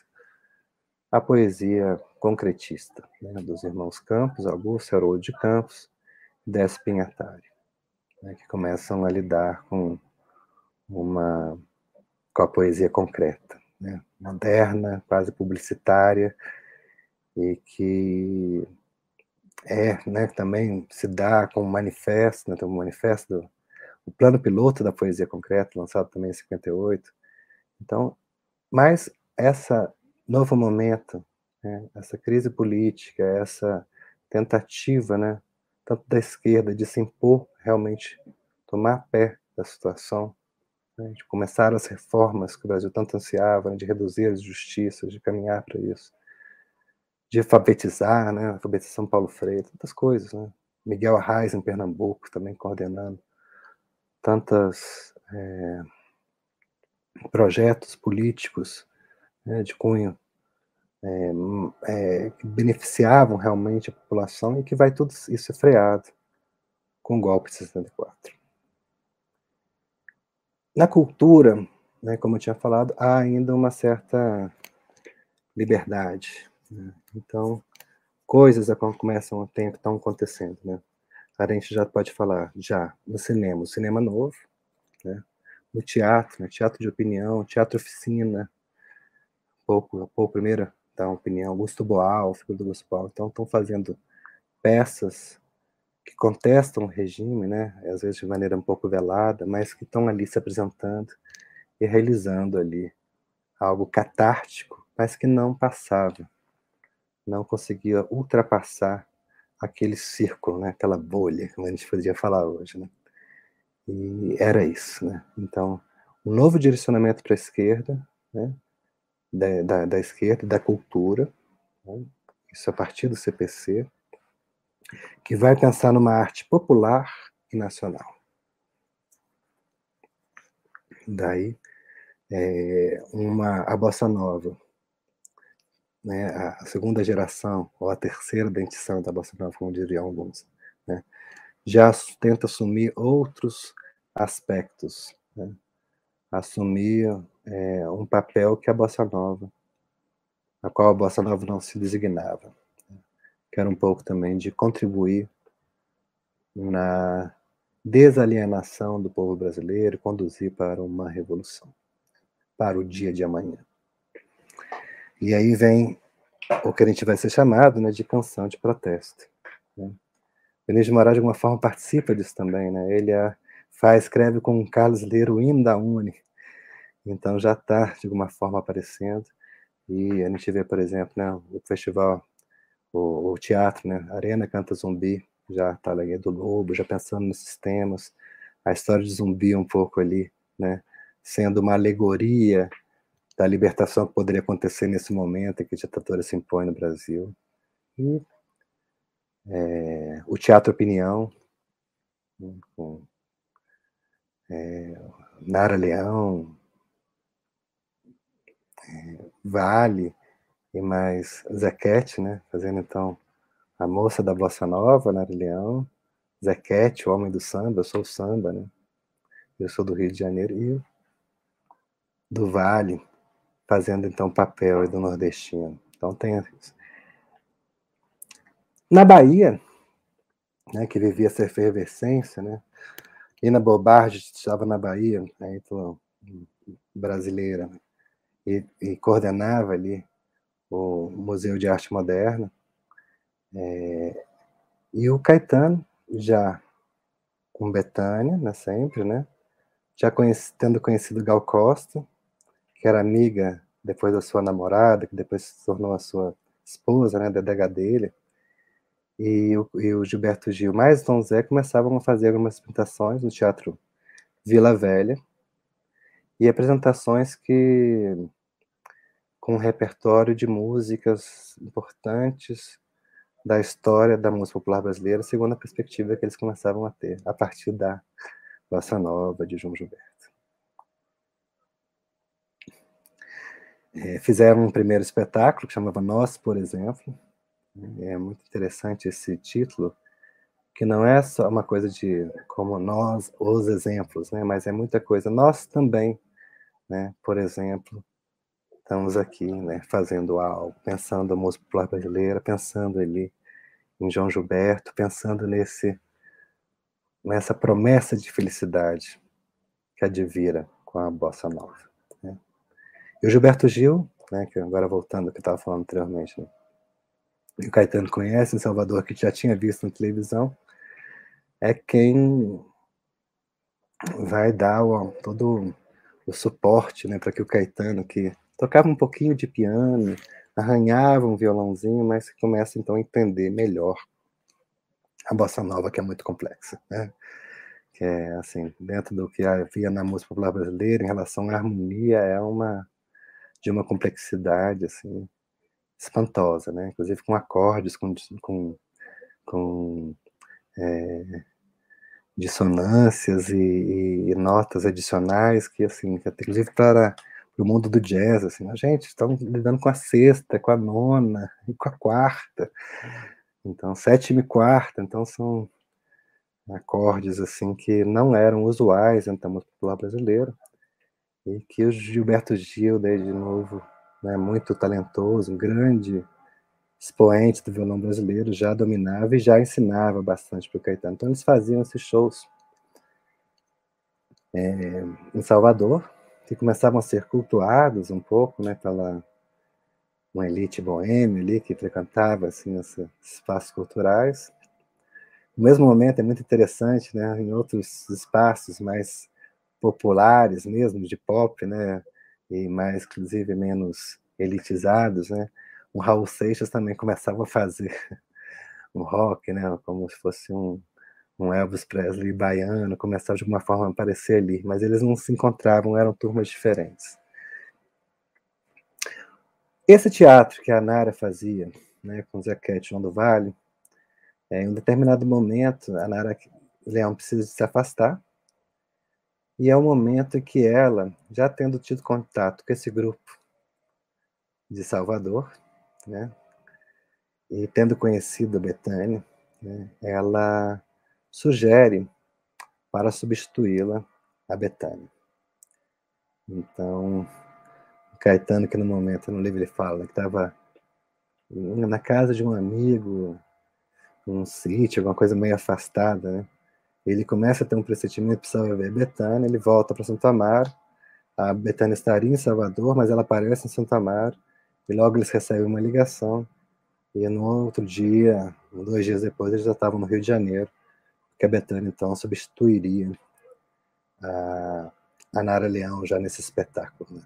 a poesia concretista, né? dos irmãos Campos, Augusto Haroldo de Campos, Décio Pinhatari, né? que começam a lidar com uma com a poesia concreta, né? moderna, quase publicitária, e que é, né, também se dá com um manifesto, né, tem um manifesto, o plano piloto da poesia concreta, lançado também em 58. Então, mas essa novo momento, né, essa crise política, essa tentativa, né, tanto da esquerda de se impor realmente, tomar pé da situação, né, de começar as reformas que o Brasil tanto ansiava, né, de reduzir as justiças, de caminhar para isso, de alfabetizar, né, alfabetização Paulo Freire, tantas coisas, né, Miguel Arraes em Pernambuco também coordenando tantas é, projetos políticos né, de cunho é, é, que beneficiavam realmente a população e que vai tudo isso freado com o golpe de 64. Na cultura, né, como eu tinha falado, há ainda uma certa liberdade. Né? Então, coisas começam a estão acontecendo, né? A gente já pode falar já no cinema, o cinema novo, né? No teatro, né? teatro de opinião, teatro oficina, pouco, pouco primeiro dar uma opinião, Augusto Boal, figura do Augusto Boal, então estão fazendo peças que contestam o regime, né, às vezes de maneira um pouco velada, mas que estão ali se apresentando e realizando ali algo catártico, mas que não passava, não conseguia ultrapassar aquele círculo, né, aquela bolha, como a gente podia falar hoje, né? E era isso, né? Então, um novo direcionamento para a esquerda, né? Da, da, da esquerda, da cultura, né? isso a partir do CPC, que vai pensar numa arte popular e nacional. Daí, é, uma, a bossa nova, né, a segunda geração, ou a terceira dentição da bossa nova, como diriam alguns, né, já tenta assumir outros aspectos, né, assumir é, um papel que a bossa nova, a qual a bossa nova não se designava quero um pouco também de contribuir na desalienação do povo brasileiro, conduzir para uma revolução, para o dia de amanhã. E aí vem o que a gente vai ser chamado né, de canção de protesto. Né? De Moraes, de alguma forma, participa disso também. Né? Ele faz, escreve com Carlos Leiro o hino da Uni. Então já está, de alguma forma, aparecendo. E a gente vê, por exemplo, né, o festival o, o teatro, né? Arena Canta Zumbi, já tá ali do Lobo, já pensando nesses temas, a história de zumbi um pouco ali, né? Sendo uma alegoria da libertação que poderia acontecer nesse momento em que a ditadura se impõe no Brasil. E é, o Teatro Opinião, né, com é, Nara Leão, Vale, e mais Zequete, né? Fazendo então a moça da bossa nova, Nari Leão, Zequete, o homem do samba, eu sou o samba, né? Eu sou do Rio de Janeiro e do Vale, fazendo então papel do nordestino. Então tem. Na Bahia, né, que vivia essa efervescência, né? E na Bobardi estava na Bahia, então, brasileira, né? E, e coordenava ali o Museu de Arte Moderna. É, e o Caetano, já com Betânia, né, sempre, né? Já conheci, tendo conhecido Gal Costa, que era amiga depois da sua namorada, que depois se tornou a sua esposa, né, da dele. E o, e o Gilberto Gil mais Tom Zé começavam a fazer algumas apresentações no Teatro Vila Velha, e apresentações que com um repertório de músicas importantes da história da música popular brasileira, segundo a perspectiva que eles começavam a ter, a partir da Bossa Nova de João Gilberto. é, fizeram um primeiro espetáculo que chamava Nós, por exemplo. É muito interessante esse título, que não é só uma coisa de como nós, os exemplos, né? mas é muita coisa. Nós também, né? por exemplo, estamos aqui né? fazendo algo, pensando a música popular brasileira, pensando ali em João Gilberto, pensando nesse nessa promessa de felicidade que advira com a bossa nova. Né? E o Gilberto Gil, né, que agora voltando ao que estava falando anteriormente, né? o Caetano conhece em Salvador, que já tinha visto na televisão, é quem vai dar o, todo o suporte né, para que o Caetano, que tocava um pouquinho de piano, arranhava um violãozinho, mas começa então a entender melhor a bossa nova, que é muito complexa. Né? Que é assim, dentro do que havia na música popular brasileira em relação à harmonia, é uma de uma complexidade assim espantosa, né? Inclusive com acordes, com, com, com é, dissonâncias e, e, e, notas adicionais que, assim, inclusive para o mundo do jazz, assim, a gente está lidando com a sexta, com a nona e com a quarta, então sétima e quarta, então são acordes assim que não eram usuais da música popular brasileira e que o Gilberto Gil, de novo, né, muito talentoso, um grande expoente do violão brasileiro, já dominava e já ensinava bastante para o Caetano. Então eles faziam esses shows é, em Salvador, que começavam a ser cultuados um pouco, né, pela uma elite boêmia ali que frequentava assim esses espaços culturais. No mesmo momento é muito interessante, né, em outros espaços mais populares mesmo de pop, né, e mais, inclusive, menos elitizados, né? O Raul Seixas também começava a fazer um rock, né? Como se fosse um, um Elvis Presley baiano, começava de alguma forma a aparecer ali, mas eles não se encontravam, eram turmas diferentes. Esse teatro que a Nara fazia, né, com Zequete João do Vale, é, em um determinado momento, a Nara Leão precisa se afastar, e é o momento em que ela, já tendo tido contato com esse grupo de Salvador, né, e tendo conhecido a Betânia, né, ela sugere para substituí-la a Betânia. Então, Caetano, que no momento no livro ele fala que estava na casa de um amigo, num sítio, alguma coisa meio afastada, né? Ele começa a ter um pressentimento, precisava ver Betânia, ele volta para Santo Amaro. A Betânia estaria em Salvador, mas ela aparece em Santo Amaro. E logo eles recebem uma ligação. E no outro dia, dois dias depois, eles já estavam no Rio de Janeiro, que a Betânia então substituiria a, a Nara Leão já nesse espetáculo. Né?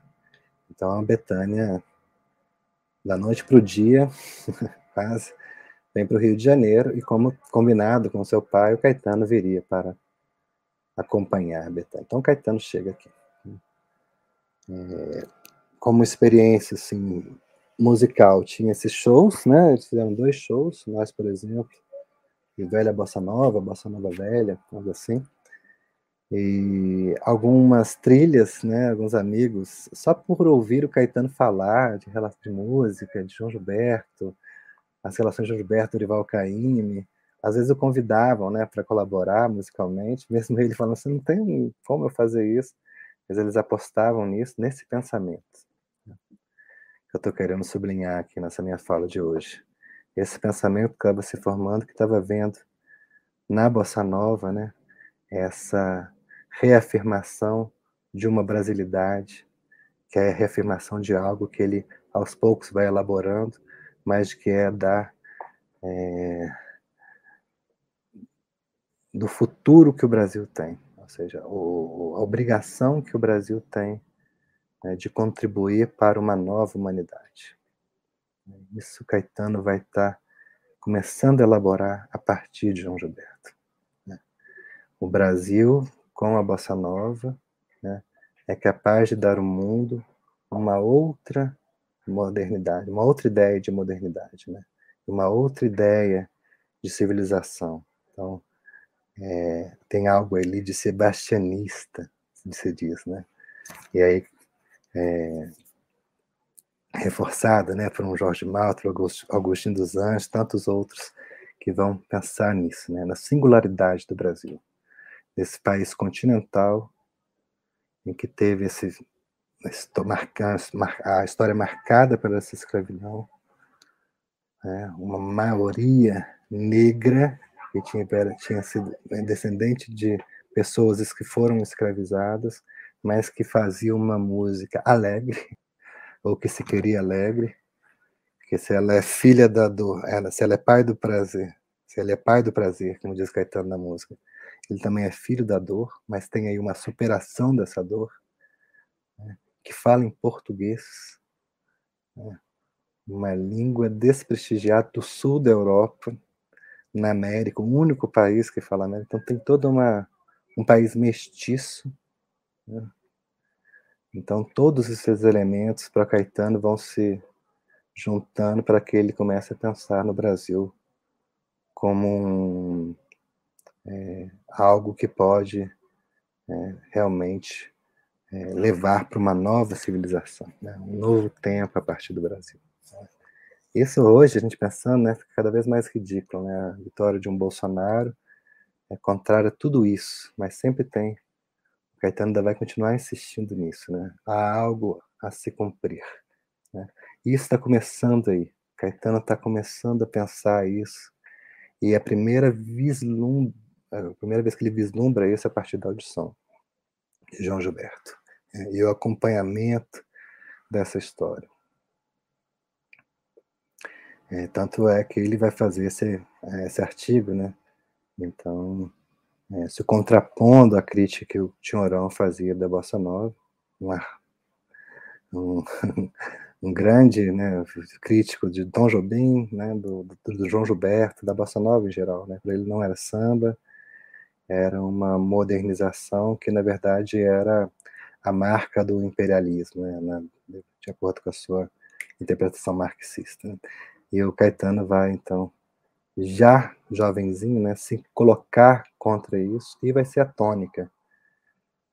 Então a Betânia, da noite para o dia, quase, vem para o Rio de Janeiro e, como combinado com seu pai, o Caetano viria para acompanhar a Betânia. Então, o Caetano chega aqui. É, como experiência assim, musical, tinha esses shows, né? Eles fizeram dois shows, nós, por exemplo, e Velha Bossa Nova, Bossa Nova Velha, algo assim. E algumas trilhas, né? Alguns amigos, só por ouvir o Caetano falar de relação de música, de João Gilberto, as relações de Gilberto Dorival Caymmi, às vezes o convidavam, né, para colaborar musicalmente, mesmo ele falando assim, não tem como eu fazer isso, mas eles apostavam nisso, nesse pensamento. Que eu estou querendo sublinhar aqui nessa minha fala de hoje. Esse pensamento que estava se formando, que estava vendo na Bossa Nova, né, essa reafirmação de uma brasilidade, que é a reafirmação de algo que ele aos poucos vai elaborando, mas que é da é, do futuro que o Brasil tem, ou seja, o, a obrigação que o Brasil tem né, de contribuir para uma nova humanidade. Isso Caetano vai estar tá começando a elaborar a partir de João Gilberto. Né? O Brasil, com a bossa nova, né, é capaz de dar ao mundo uma outra modernidade, uma outra ideia de modernidade, né? uma outra ideia de civilização. Então, é, tem algo ali de sebastianista, se diz, né? E aí, é, reforçada né, por um Jorge Malta, Agostinho dos Anjos, tantos outros que vão pensar nisso, né, na singularidade do Brasil, desse país continental em que teve esse, a história marcada essa escravidão, né, uma maioria negra que tinha, tinha sido descendente de pessoas que foram escravizadas, mas que fazia uma música alegre, ou que se queria alegre, porque se ela é filha da dor, ela, se ela é pai do prazer, se ele é pai do prazer, como diz Caetano na música, ele também é filho da dor, mas tem aí uma superação dessa dor, né, que fala em português, né, uma língua desprestigiada do sul da Europa, na América, o único país que fala América, então tem todo uma, um país mestiço, então, todos esses elementos para Caetano vão se juntando para que ele comece a pensar no Brasil como um, é, algo que pode é, realmente é, levar para uma nova civilização, né? um novo tempo a partir do Brasil. Né? Isso hoje, a gente pensando, né, fica cada vez mais ridículo. Né? A vitória de um Bolsonaro é contrária a tudo isso, mas sempre tem Caetano ainda vai continuar insistindo nisso, né? Há algo a se cumprir. Né? Isso está começando aí. Caetano está começando a pensar isso. E a primeira vislum... a primeira vez que ele vislumbra isso é a partir da audição de João Gilberto. Né? E o acompanhamento dessa história. É, tanto é que ele vai fazer esse, esse artigo, né? Então, é, se contrapondo à crítica que o Tinhorão fazia da Bossa Nova, uma, um, um, grande né, crítico de Dom Jobim, né, do, do, do, João Gilberto, da Bossa Nova em geral. Né, Para ele não era samba, era uma modernização que, na verdade, era a marca do imperialismo, né, na, de acordo com a sua interpretação marxista. E o Caetano vai, então, já jovenzinho, né, se colocar contra isso, e vai ser a tônica.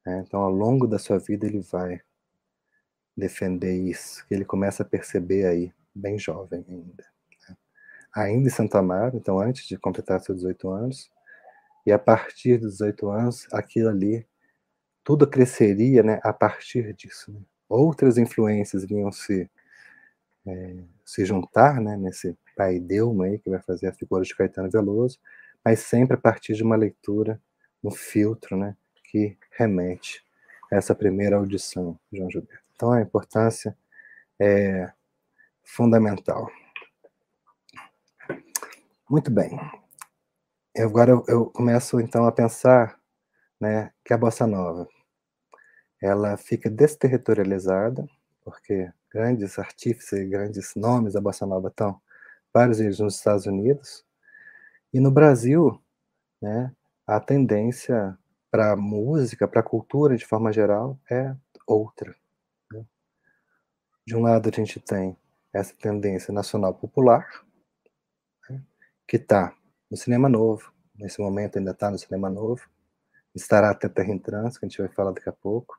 Né? Então, ao longo da sua vida, ele vai defender isso, que ele começa a perceber aí, bem jovem ainda. Né? Ainda em Santo Amaro, então antes de completar seus 18 anos, e a partir dos 18 anos, aquilo ali, tudo cresceria né, a partir disso. Né? Outras influências vinham se, é, se juntar né, nesse pai Delma que vai fazer a figura de Caetano Veloso, mas sempre a partir de uma leitura, um filtro, né, que remete a essa primeira audição de João Gilberto. Então a importância é fundamental. Muito bem. Eu, agora eu, eu começo então a pensar, né, que a bossa nova, ela fica desterritorializada, porque grandes artífices, grandes nomes da bossa nova estão vários deles nos Estados Unidos. E no Brasil, né, a tendência para a música, para a cultura de forma geral, é outra. Né? De um lado, a gente tem essa tendência nacional popular, né, que está no cinema novo, nesse momento ainda está no cinema novo, estará até Terra em Trânsito, que a gente vai falar daqui a pouco,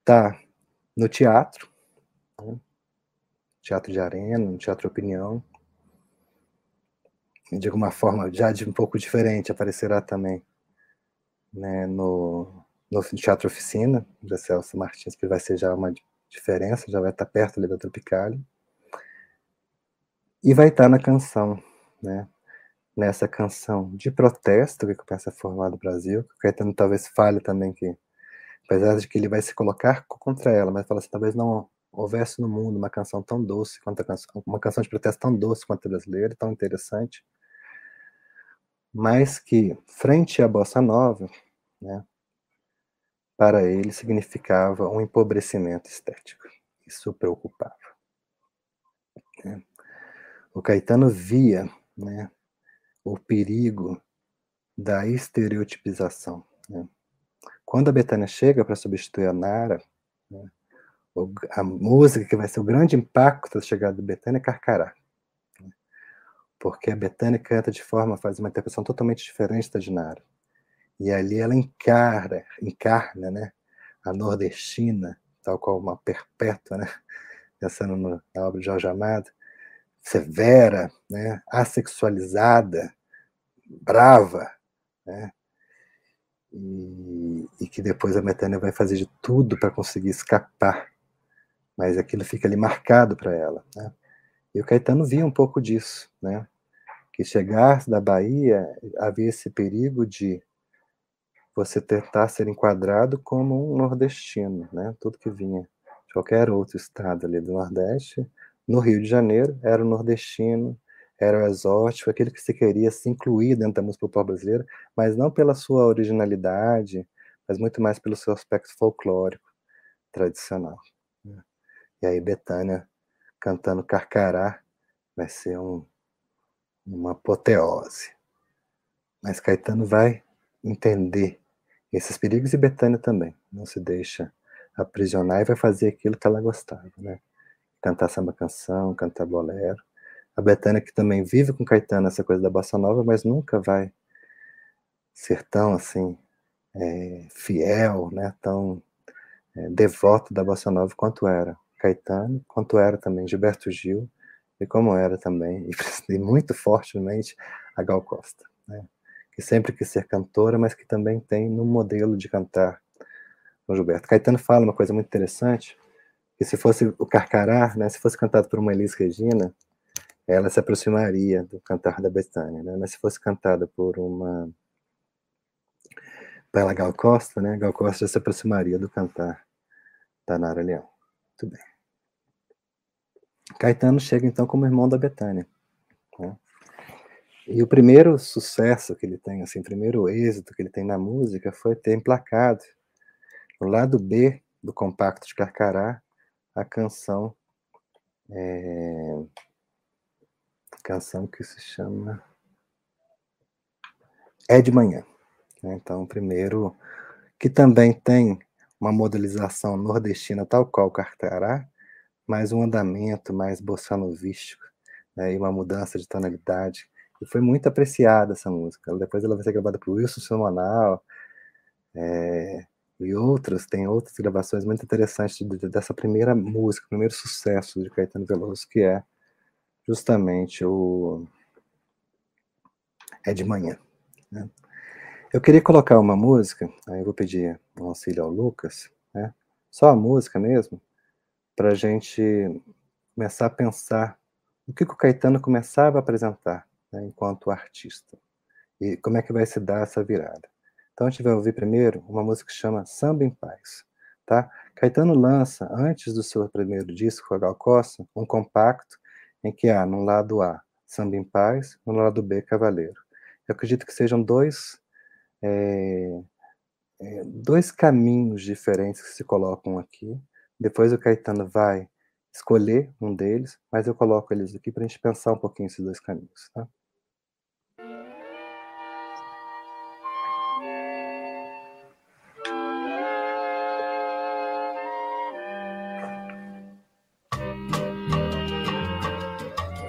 está no teatro, né, teatro de arena, no teatro opinião, de alguma forma, já de um pouco diferente, aparecerá também né, no, no Teatro Oficina, de Celso Martins, que vai ser já uma diferença, já vai estar perto ali da Tropicália. E vai estar na canção, né? Nessa canção de protesto que começa a formar no Brasil, que o Caetano talvez fale também que, apesar de que ele vai se colocar contra ela, mas fala assim, talvez não houvesse no mundo uma canção tão doce quanto a canção, uma canção de protesto tão doce quanto a brasileira, tão interessante, mas que, frente à bossa nova, né, para ele significava um empobrecimento estético. Isso preocupava. Né. O Caetano via né, o perigo da estereotipização. Né. Quando a Betânia chega para substituir a Nara, né, a música que vai ser o grande impacto da chegada da Betânia é Carcará porque a Betânia canta de forma, faz uma interpretação totalmente diferente da Dinara. E ali ela encarna, encarna, né, a nordestina, tal qual uma perpétua, né, pensando na obra de Jorge Amado, severa, né, assexualizada, brava, né, e, e que depois a Betânia vai fazer de tudo para conseguir escapar, mas aquilo fica ali marcado para ela. Né? E o Caetano via um pouco disso, né? que chegar da Bahia havia esse perigo de você tentar ser enquadrado como um nordestino, né? Tudo que vinha de qualquer outro estado ali do Nordeste, no Rio de Janeiro, era o nordestino, era o exótico, aquele que se queria se incluir dentro da música popular brasileira, mas não pela sua originalidade, mas muito mais pelo seu aspecto folclórico, tradicional. Né? E aí Betânia cantando Carcará vai ser um, uma apoteose. Mas Caetano vai entender esses perigos e Betânia também. Não se deixa aprisionar e vai fazer aquilo que ela gostava, né? Cantar samba canção, cantar bolero. A Betânia que também vive com Caetano essa coisa da bossa nova, mas nunca vai ser tão assim é, fiel, né? Tão é, devoto da bossa nova quanto era Caetano, quanto era também Gilberto Gil e como era também e muito fortemente a Gal Costa, né? que sempre quis ser cantora, mas que também tem no modelo de cantar o Gilberto. Caetano fala uma coisa muito interessante, que se fosse o Carcará, né, se fosse cantado por uma Elis Regina, ela se aproximaria do cantar da Betânia, né? mas se fosse cantada por uma pela Gal Costa, né, Gal Costa se aproximaria do cantar da Nara Leão. Muito bem. Caetano chega então como irmão da Betânia. Né? E o primeiro sucesso que ele tem, assim, o primeiro êxito que ele tem na música foi ter emplacado no lado B do compacto de Carcará a canção é, canção que se chama É de Manhã. Né? Então, primeiro que também tem uma modelização nordestina tal qual Carcará, mas um andamento mais bossanovístico, né? e uma mudança de tonalidade e foi muito apreciada essa música. Depois ela vai ser gravada por Wilson Simonal é, e outras, tem outras gravações muito interessantes dessa primeira música, primeiro sucesso de Caetano Veloso, que é justamente o É de Manhã. Né? Eu queria colocar uma música, aí eu vou pedir um auxílio ao Lucas, né? só a música mesmo, para a gente começar a pensar o que, que o Caetano começava a apresentar né, enquanto artista. E como é que vai se dar essa virada? Então a gente vai ouvir primeiro uma música que chama Samba em Paz. Tá? Caetano lança, antes do seu primeiro disco, a Gal Costa, um compacto em que há, no lado A, Samba em Paz, no lado B, Cavaleiro. Eu acredito que sejam dois, é, dois caminhos diferentes que se colocam aqui. Depois o Caetano vai escolher um deles, mas eu coloco eles aqui para a gente pensar um pouquinho esses dois caminhos. Tá?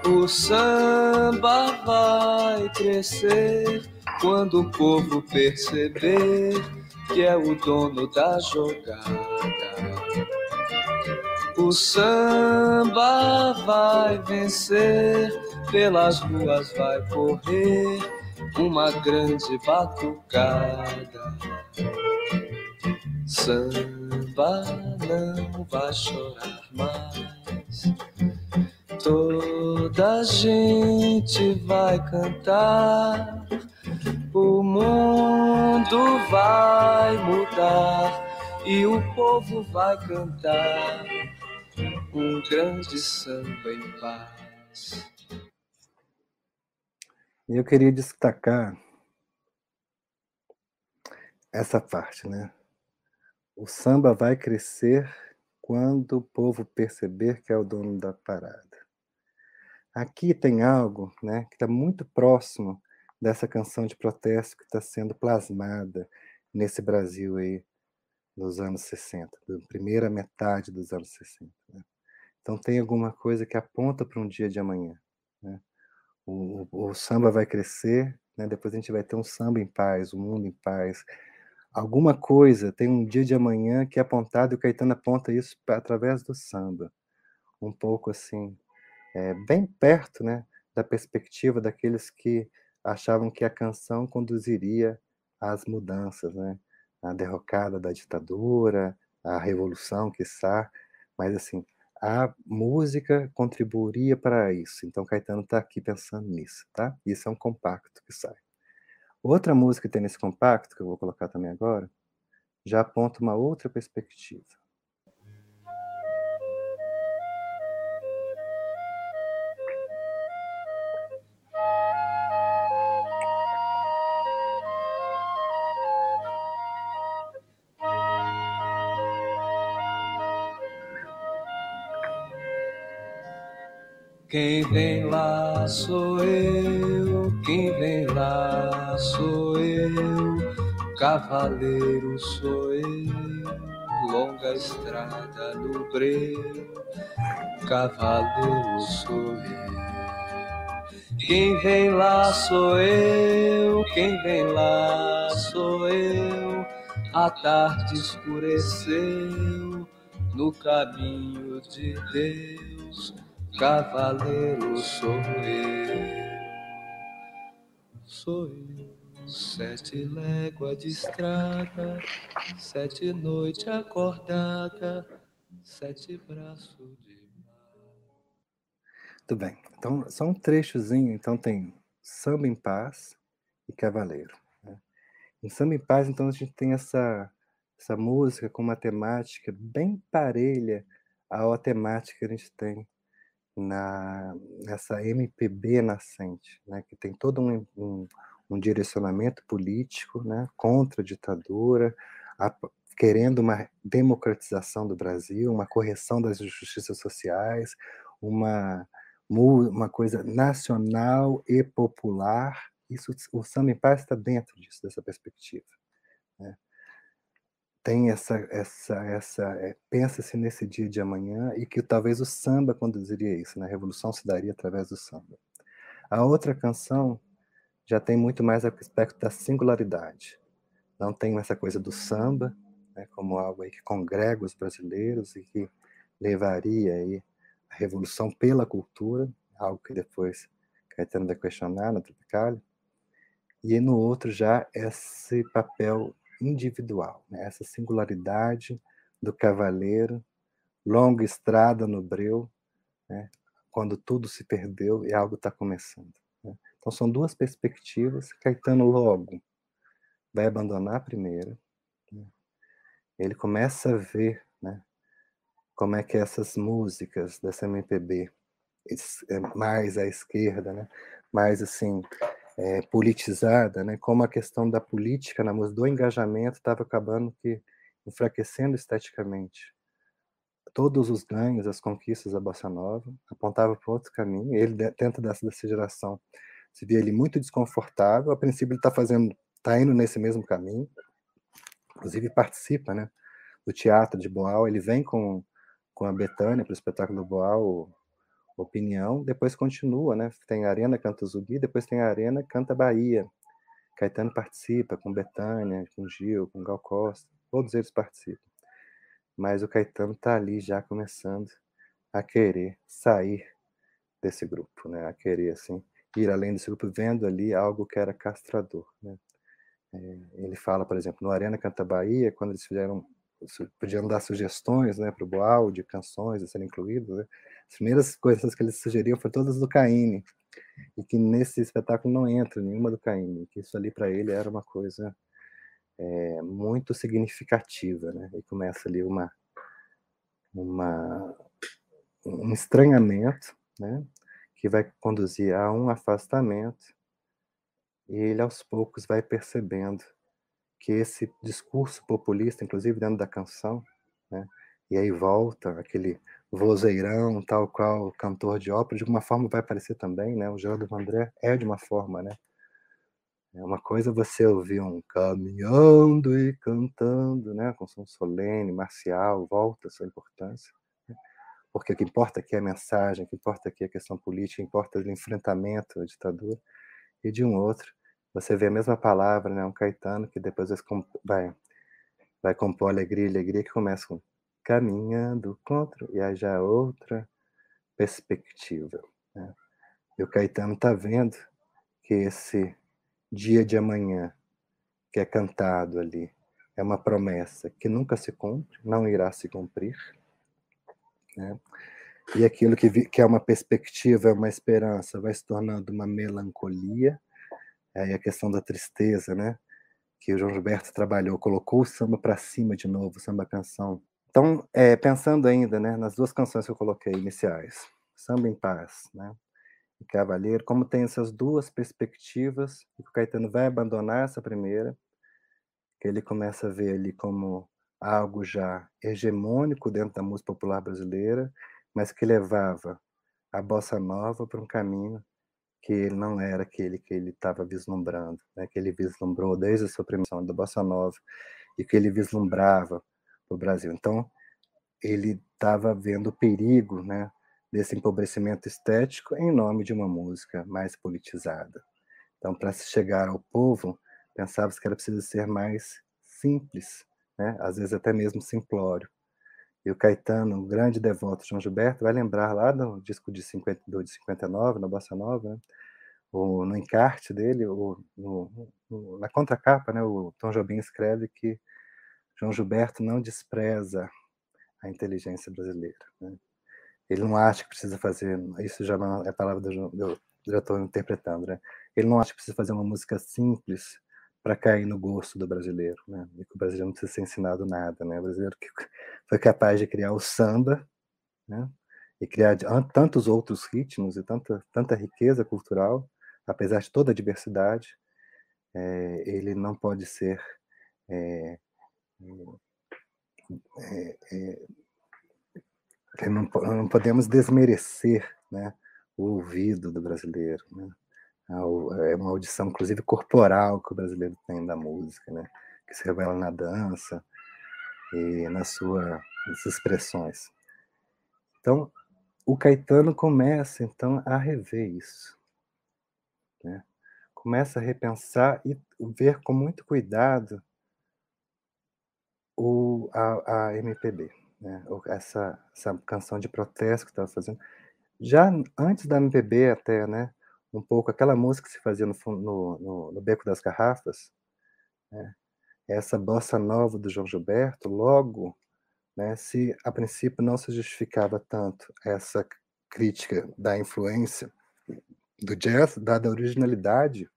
O samba vai crescer quando o povo perceber que é o dono da jogada. O samba vai vencer, pelas ruas vai correr uma grande batucada. Samba não vai chorar mais. Toda gente vai cantar, o mundo vai mudar e o povo vai cantar um grande samba em paz. Eu queria destacar essa parte, né? O samba vai crescer quando o povo perceber que é o dono da parada. Aqui tem algo né, que está muito próximo dessa canção de protesto que está sendo plasmada nesse Brasil aí dos anos 60, da primeira metade dos anos 60. Né? Então tem alguma coisa que aponta para um dia de amanhã. Né? O, o, o, samba vai crescer, né? depois a gente vai ter um samba em paz, o um mundo em paz. Alguma coisa tem um dia de amanhã que é apontado e o Caetano aponta isso através do samba um pouco assim, é, bem perto né, da perspectiva daqueles que achavam que a canção conduziria às mudanças, né? a derrocada da ditadura, a revolução, quiçá, mas assim, a música contribuiria para isso. Então Caetano está aqui pensando nisso, tá? Isso é um compacto que sai. Outra música que tem nesse compacto, que eu vou colocar também agora, já aponta uma outra perspectiva. Sou eu, quem vem lá sou eu, cavaleiro sou eu, longa estrada no breu, cavaleiro sou eu. Quem vem lá sou eu, quem vem lá sou eu, a tarde escureceu no caminho de Deus cavaleiro sou eu, sou eu. Sete léguas de estrada, sete noites acordada, sete braços de mar. Muito bem. Então, só um trechozinho. Então, tem Samba em Paz e Cavaleiro. Né? Em Samba em Paz, então, a gente tem essa, essa música com uma temática bem parelha à temática que a gente tem na, MPB nascente, né, que tem todo um, um, um direcionamento político né, contra a ditadura, a, querendo uma democratização do Brasil, uma correção das injustiças sociais, uma, uma coisa nacional e popular. Isso, o Samba em Paz está dentro disso, dessa perspectiva. Né? Tem essa essa essa é, pensa-se nesse dia de amanhã e que talvez o samba conduziria isso, né? A revolução se daria através do samba. A outra canção já tem muito mais aspecto da singularidade. Não tem essa coisa do samba, né, como algo aí que congrega os brasileiros e que levaria aí a revolução pela cultura, algo que depois Caetano vai questionar na Tropicália. E no outro já esse papel individual, né? essa singularidade do cavaleiro, longa estrada no breu, né? quando tudo se perdeu e algo está começando. Né? Então são duas perspectivas. Caetano logo vai abandonar a primeira. Né? Ele começa a ver né, como é que essas músicas dessa MPB é mais à esquerda, né, mais assim é, politizada, né, como a questão da política na música, do engajamento, estava acabando que enfraquecendo esteticamente. Todos os ganhos, as conquistas da Bossa Nova apontavam para outro caminho. Ele, dentro dessa, dessa geração, se via ele muito desconfortável. A princípio, ele está fazendo, está indo nesse mesmo caminho. Inclusive, participa né, do teatro de Boal. Ele vem com, com a Betânia para o espetáculo do Boal, opinião, depois continua, né? Tem Arena Canta Zumbi, depois tem Arena Canta Bahia. Caetano participa com Betânia, com Gil, com Gal Costa, todos eles participam. Mas o Caetano está ali já começando a querer sair desse grupo, né? A querer assim ir além desse grupo, vendo ali algo que era castrador, né? É, ele fala, por exemplo, no Arena Canta Bahia, quando eles fizeram podiam dar sugestões né, para o Boal de canções a serem incluídas. Né? As primeiras coisas que eles sugeriam foram todas do Caine, e que nesse espetáculo não entra nenhuma do Caine, que isso ali para ele era uma coisa é, muito significativa. Né? E começa ali uma, uma, um estranhamento né, que vai conduzir a um afastamento, e ele aos poucos vai percebendo que esse discurso populista, inclusive dentro da canção, né, e aí volta aquele vozeirão, tal qual cantor de ópera, de alguma forma vai aparecer também, né? O Geraldo André é de uma forma, né? É uma coisa você ouvir um caminhando e cantando, né? Com som solene, marcial, volta a sua importância. Né? Porque o que importa aqui é a mensagem, o que importa aqui é a questão política, importa o enfrentamento à ditadura. E de um outro, você vê a mesma palavra, né? Um Caetano que depois vai, vai compor alegria, alegria, que começa com caminhando contra, e aí já outra perspectiva. Né? E o Caetano está vendo que esse dia de amanhã que é cantado ali é uma promessa que nunca se cumpre, não irá se cumprir. Né? E aquilo que, vi, que é uma perspectiva, é uma esperança, vai se tornando uma melancolia. Aí a questão da tristeza, né? Que o João Gilberto trabalhou, colocou o samba para cima de novo, o samba canção. Então, é, pensando ainda né, nas duas canções que eu coloquei iniciais, Samba em Paz né, e Cavaleiro, como tem essas duas perspectivas, e o Caetano vai abandonar essa primeira, que ele começa a ver ali como algo já hegemônico dentro da música popular brasileira, mas que levava a bossa nova para um caminho que ele não era aquele que ele estava vislumbrando, né? que ele vislumbrou desde a sua premiação da bossa nova e que ele vislumbrava para o Brasil. Então, ele estava vendo o perigo né, desse empobrecimento estético em nome de uma música mais politizada. Então, para se chegar ao povo, pensava-se que era preciso ser mais simples, né? às vezes até mesmo simplório. E o Caetano, um grande devoto de João Gilberto, vai lembrar lá no disco de, 50, de 59, na Bossa Nova, né? o, no encarte dele, o, no, no, na contracapa, né? o Tom Jobim escreve que João Gilberto não despreza a inteligência brasileira. Né? Ele não acha que precisa fazer, isso já é a palavra do, do, estou interpretando, né? Ele não acha que precisa fazer uma música simples para cair no gosto do brasileiro, né? E que o brasileiro não precisa ser ensinado nada, né? O brasileiro que foi capaz de criar o samba, né? E criar tantos outros ritmos e tanta tanta riqueza cultural, apesar de toda a diversidade, é, ele não pode ser é, é, é não, não, podemos desmerecer, né? O ouvido do brasileiro, né? é uma audição, inclusive corporal, que o brasileiro tem da música, né? que se revela na dança e na sua, nas expressões. Então, o Caetano começa então a rever isso, né? começa a repensar e ver com muito cuidado o, a, a MPB, né? essa, essa canção de protesto que estava fazendo. Já antes da MPB até, né? um pouco aquela música que se fazia no, no, no, no Beco das Garrafas, né? essa bossa nova do João Gilberto, logo, né, se a princípio não se justificava tanto essa crítica da influência do jazz, dada a originalidade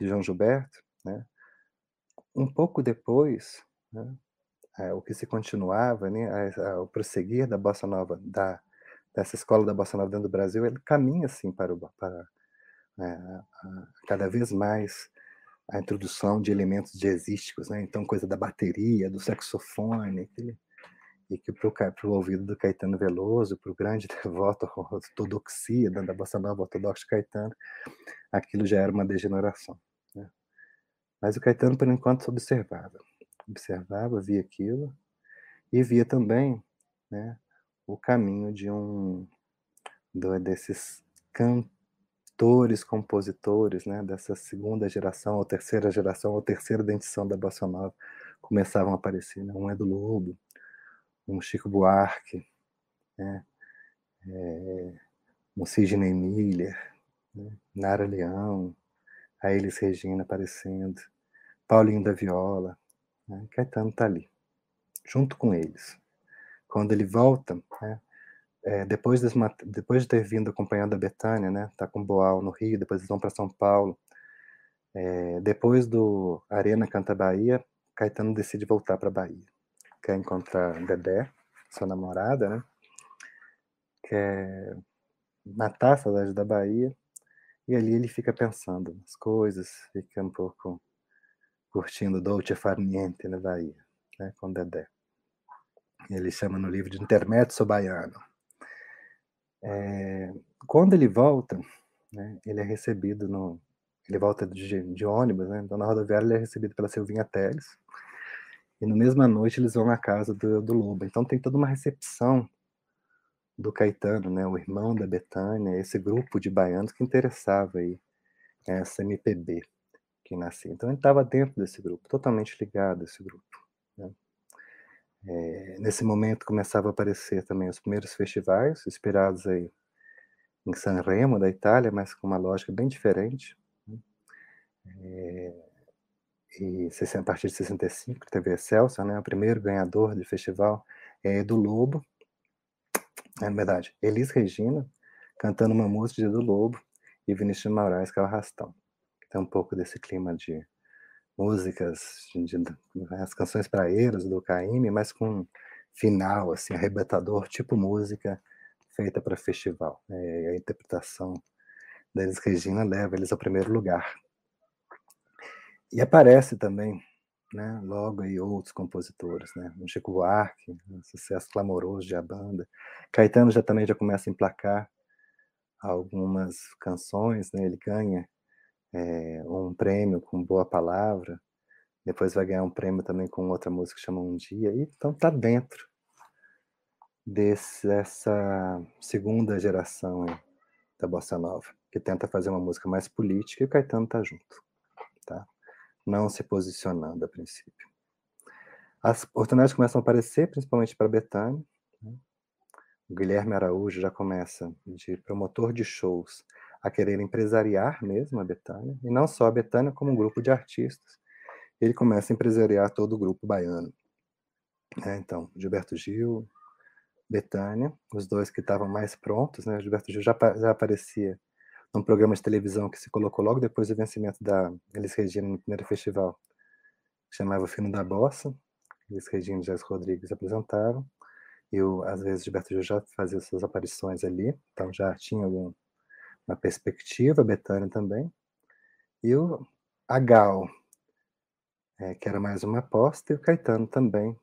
de João Gilberto, né, um pouco depois, né, o que se continuava, né, a, a, o prosseguir da bossa nova, da, dessa escola da bossa nova dentro do Brasil, ele caminha assim para, o, para né, cada vez mais a introdução de elementos jazzísticos, né? então coisa da bateria, do saxofone, aquele, e que para o ouvido do Caetano Veloso, para o grande devoto à ortodoxia, da bossa nova ortodoxa Caetano, aquilo já era uma degeneração. Né? Mas o Caetano, por enquanto, observava, observava, via aquilo, e via também né, o caminho de um desses cantos autores, compositores, né, dessa segunda geração, ou terceira geração, ou terceira dentição da Bossa Nova, começavam a aparecer. Né? Um Edu Lobo, um Chico Buarque, né? é, um Sidney Miller, né? Nara Leão, a Elis Regina aparecendo, Paulinho da Viola, né? Caetano está ali, junto com eles. Quando ele volta, né? é, depois, depois de ter vindo acompanhando a Betânia, né, tá com Boal no Rio, depois eles vão para São Paulo. É, depois do Arena Canta Bahia, Caetano decide voltar para Bahia. Quer encontrar Dedé, sua namorada, né? Quer matar a saudade da Bahia. E ali ele fica pensando nas coisas, fica um pouco curtindo Dolce Far Niente na Bahia, né, com Dedé. Ele chama no livro de Intermezzo Baiano. É, quando ele volta, né, ele é recebido no. Ele volta de, de ônibus, né? Então na rodoviária ele é recebido pela Silvinha Teles. E na mesma noite eles vão na casa do, do Lobo. Então tem toda uma recepção do Caetano, né? O irmão da Betânia, esse grupo de baianos que interessava aí essa MPB que. Então ele estava dentro desse grupo, totalmente ligado a esse grupo. Né? É, nesse momento começava a aparecer também os primeiros festivais, inspirados aí em Sanremo, da Itália, mas com uma lógica bem diferente. Né? É, e a partir de 65 teve Excelsior, né? O primeiro ganhador do festival é Edu Lobo, é, na verdade, Elis Regina, cantando uma música de Edu Lobo, e Vinícius Moraes, que é o Arrastão. Tem um pouco desse clima de músicas, de, de, as canções praeiras do Caíme, mas com final, assim, arrebatador, tipo música feita para festival. É, a interpretação da Elis Regina leva eles ao primeiro lugar. E aparece também, né, logo aí outros compositores, né, o Chico Buarque, um sucesso clamoroso de a banda. Caetano já também já começa a emplacar algumas canções, né, ele ganha é, um prêmio com Boa Palavra, depois vai ganhar um prêmio também com outra música que chama Um Dia, e então tá dentro dessa segunda geração da Bossa Nova, que tenta fazer uma música mais política e o Caetano tá junto, tá? não se posicionando a princípio. As oportunidades começam a aparecer, principalmente para Betânia. Né? O Guilherme Araújo já começa de promotor de shows a querer empresariar mesmo a Betânia, e não só a Betânia, como um grupo de artistas. Ele começa a empresariar todo o grupo baiano. É, então, Gilberto Gil, Betânia, os dois que estavam mais prontos, né? Gilberto Gil já, já aparecia num programa de televisão que se colocou logo depois do vencimento da Elis Regina no primeiro festival, que chamava Fino da Bossa. Elis Regina e Jazz Rodrigues apresentavam. E o, às vezes Gilberto Gil já fazia suas aparições ali, então já tinha algum, uma perspectiva, Betânia também. E o a Gal, é, que era mais uma aposta, e o Caetano também,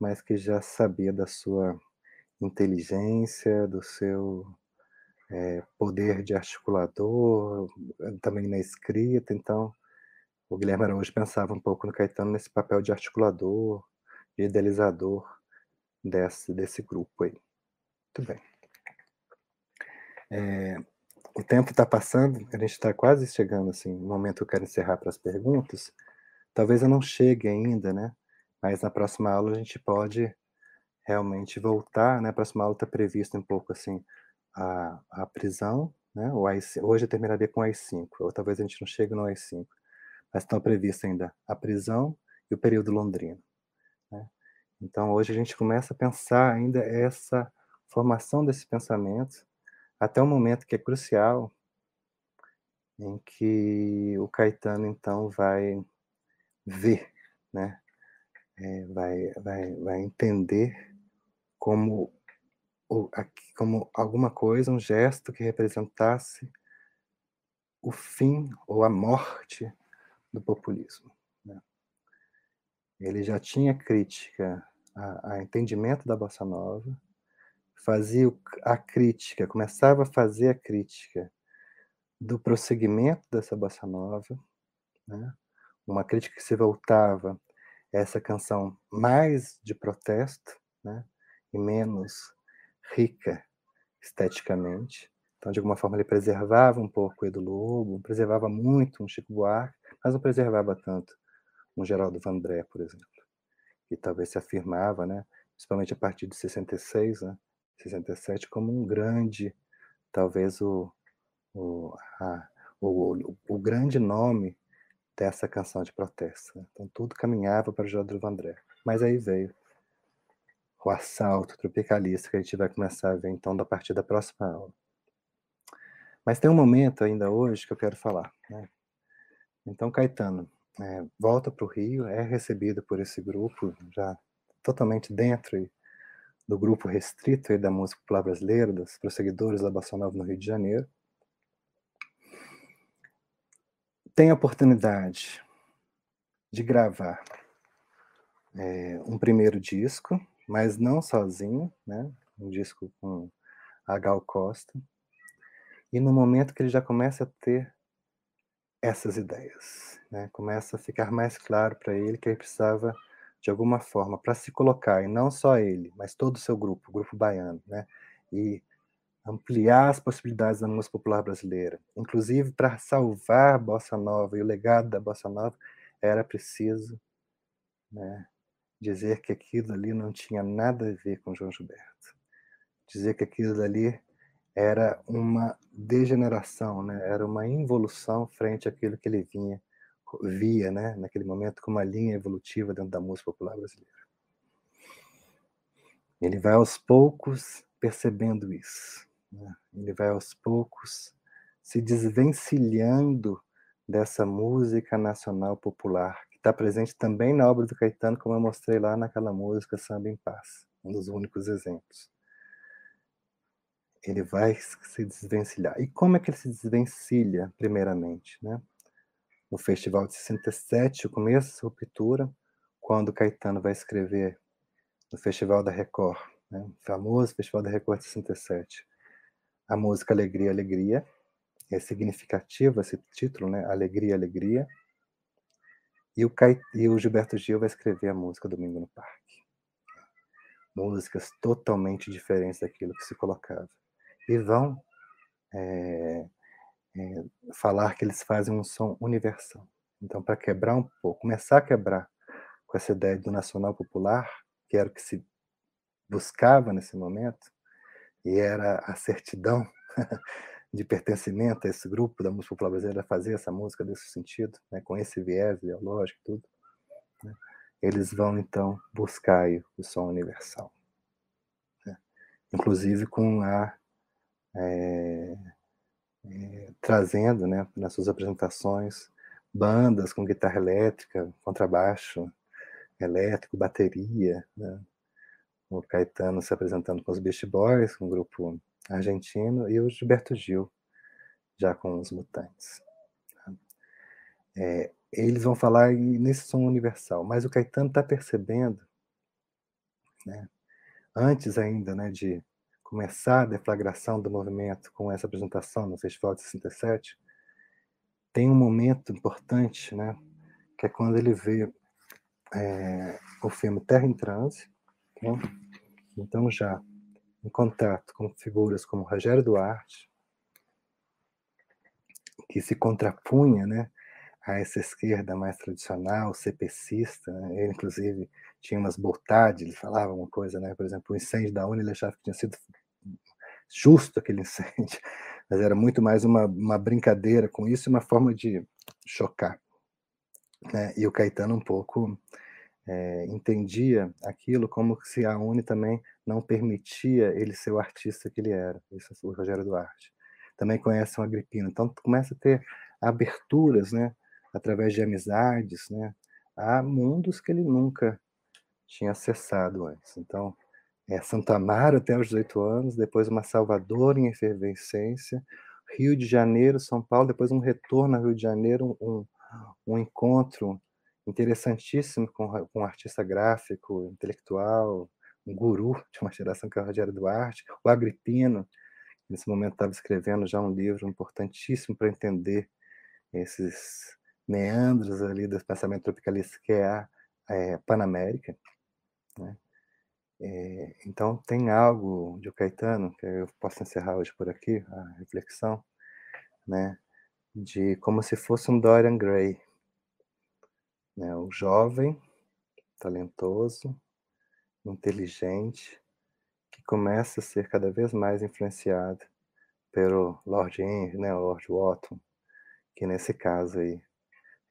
mas que já sabia da sua inteligência, do seu é, poder de articulador, também na escrita, então o Guilherme Araújo pensava um pouco no Caetano nesse papel de articulador, de idealizador desse, desse grupo aí. Muito bem. É, o tempo está passando, a gente está quase chegando, assim, no momento que eu quero encerrar para as perguntas. Talvez eu não chegue ainda, né? Mas na próxima aula a gente pode realmente voltar, né? A próxima aula está prevista um pouco, assim, a, a prisão, né? O AI, hoje eu terminaria com o AI-5, ou talvez a gente não chegue no AI-5, mas estão previstos ainda a prisão e o período londrino. Né? Então hoje a gente começa a pensar ainda essa formação desse pensamento até um momento que é crucial, em que o Caetano então vai ver, né? É, vai, vai, vai entender como como alguma coisa, um gesto que representasse o fim ou a morte do populismo. Né? Ele já tinha crítica a, a, entendimento da bossa nova, fazia a crítica, começava a fazer a crítica do prosseguimento dessa bossa nova, né? uma crítica que se voltava a essa canção mais de protesto, né? e menos rica esteticamente. Então, de alguma forma, ele preservava um pouco o Edu Lobo, preservava muito um Chico Buarque, mas não preservava tanto um Geraldo Vandré, por exemplo, que talvez se afirmava, né, principalmente a partir de 66, né, 67, como um grande, talvez o, o, a, o, o, grande nome dessa canção de protesto. Então, tudo caminhava para o Geraldo Vandré. Mas aí veio o assalto tropicalista que a gente vai começar a ver então da partir da próxima aula. Mas tem um momento ainda hoje que eu quero falar. Né? Então, Caetano é, volta para o Rio, é recebido por esse grupo, já totalmente dentro do grupo restrito da música popular brasileira, dos prosseguidores da Bossa Nova no Rio de Janeiro. Tem a oportunidade de gravar é, um primeiro disco, mas não sozinho, né? Um disco com a Gal Costa. E no momento que ele já começa a ter essas ideias, né? Começa a ficar mais claro para ele que ele precisava de alguma forma para se colocar e não só ele, mas todo o seu grupo, o grupo baiano, né? E ampliar as possibilidades da música popular brasileira, inclusive para salvar a bossa nova e o legado da bossa nova, era preciso, né, dizer que aquilo ali não tinha nada a ver com João Gilberto. Dizer que aquilo ali era uma degeneração, né? era uma involução frente àquilo que ele vinha via, né, naquele momento, como uma linha evolutiva dentro da música popular brasileira. Ele vai aos poucos percebendo isso. Né? Ele vai aos poucos se desvencilhando dessa música nacional popular, que está presente também na obra do Caetano, como eu mostrei lá naquela música Samba em Paz, um dos únicos exemplos. Ele vai se desvencilhar. E como é que ele se desvencilha, primeiramente? Né? No Festival de 67, o começo da ruptura, quando Caetano vai escrever no Festival da Record, né? o famoso Festival da Record de 67, a música Alegria, Alegria, é significativo esse título, né? Alegria, Alegria. E o, e o Gilberto Gil vai escrever a música Domingo no Parque. Músicas totalmente diferentes daquilo que se colocava. E vão é, é, falar que eles fazem um som universal. Então, para quebrar um pouco, começar a quebrar com essa ideia do nacional popular, que era o que se buscava nesse momento, e era a certidão de pertencimento a esse grupo da música popular brasileira fazer essa música desse sentido, né, com esse viés ideológico e tudo, né, eles vão então buscar o som universal. Né, inclusive com a. É, trazendo né, nas suas apresentações bandas com guitarra elétrica, contrabaixo elétrico, bateria. Né, o Caetano se apresentando com os Beast Boys, um grupo argentino, e o Gilberto Gil, já com os Mutantes. É, eles vão falar nesse som universal, mas o Caetano está percebendo, né, antes ainda né, de começar a deflagração do movimento com essa apresentação no Festival de 67, tem um momento importante, né, que é quando ele vê é, o filme Terra em Transe, né, então já em contato com figuras como Rogério Duarte, que se contrapunha né, a essa esquerda mais tradicional, cepecista. Né? Ele, inclusive, tinha umas botades, ele falava uma coisa, né? por exemplo, o incêndio da UNE, ele achava que tinha sido justo aquele incêndio, mas era muito mais uma, uma brincadeira com isso e uma forma de chocar. Né? E o Caetano um pouco é, entendia aquilo como se a UNE também não permitia ele ser o artista que ele era. Isso foi o Rogério Duarte. Também conhece o Agripino. Então, começa a ter aberturas, né, através de amizades, né, a mundos que ele nunca tinha acessado antes. Então, é Santa Amaro até os 18 anos, depois uma Salvador em efervescência, Rio de Janeiro, São Paulo, depois um retorno ao Rio de Janeiro, um, um encontro interessantíssimo com, com um artista gráfico, intelectual, um guru de uma geração que é o Rogério Duarte, o Agripino, nesse momento estava escrevendo já um livro importantíssimo para entender esses meandros ali do pensamento tropicalista que é a é, Panamérica. Né? É, então tem algo de o Caetano, que eu posso encerrar hoje por aqui, a reflexão, né? de como se fosse um Dorian Gray, né? O jovem, talentoso, inteligente, que começa a ser cada vez mais influenciado pelo Lord Henry, né, o Lord Wotton, que nesse caso aí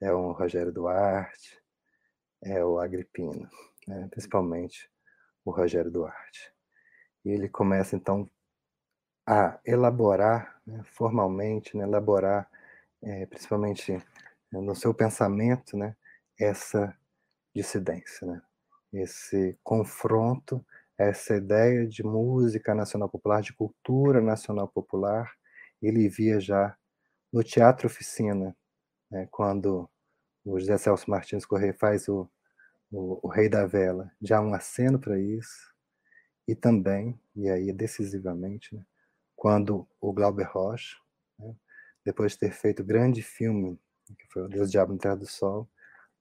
é o Rogério Duarte, é o Agripino, né, principalmente o Rogério Duarte. E ele começa então a elaborar né, formalmente, né, elaborar é, principalmente no seu pensamento, né, essa dissidência, né? esse confronto, essa ideia de música nacional popular, de cultura nacional popular, ele via já no Teatro Oficina, né? quando o José Celso Martins Correia faz o, o, o Rei da Vela, já um aceno para isso, e também, e aí decisivamente, né? quando o Glauber Rocha, né? depois de ter feito o grande filme, que foi O Deus Diabo no Terra do Sol,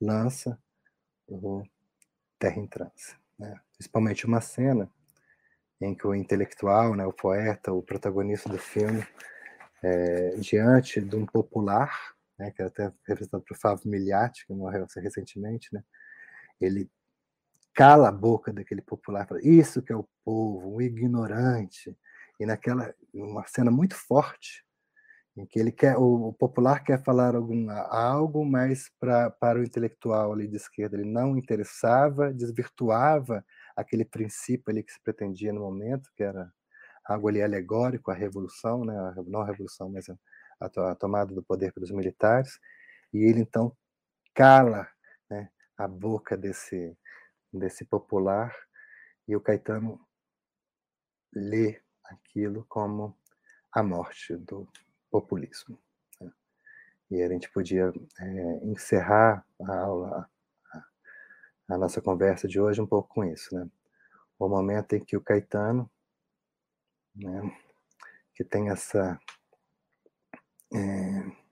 lança o Terra em Transe. Né? Principalmente uma cena em que o intelectual, né, o poeta, o protagonista do filme, é, diante de um popular, né, que é até representado por Fábio Miliati, que morreu recentemente, né, ele cala a boca daquele popular, fala, isso que é o povo, um ignorante, E naquela uma cena muito forte, em que ele quer o, popular quer falar algum, algo, mas pra, para o intelectual ali de esquerda ele não interessava, desvirtuava aquele princípio ali que se pretendia no momento, que era algo ali alegórico, a revolução, né, não a revolução, mas a, a tomada do poder pelos militares, e ele então cala né, a boca desse, desse popular, e o Caetano lê aquilo como a morte do populismo. Né? E a gente podia é, encerrar a aula, a, nossa conversa de hoje um pouco com isso, né? O momento em que o Caetano, né, que tem essa é,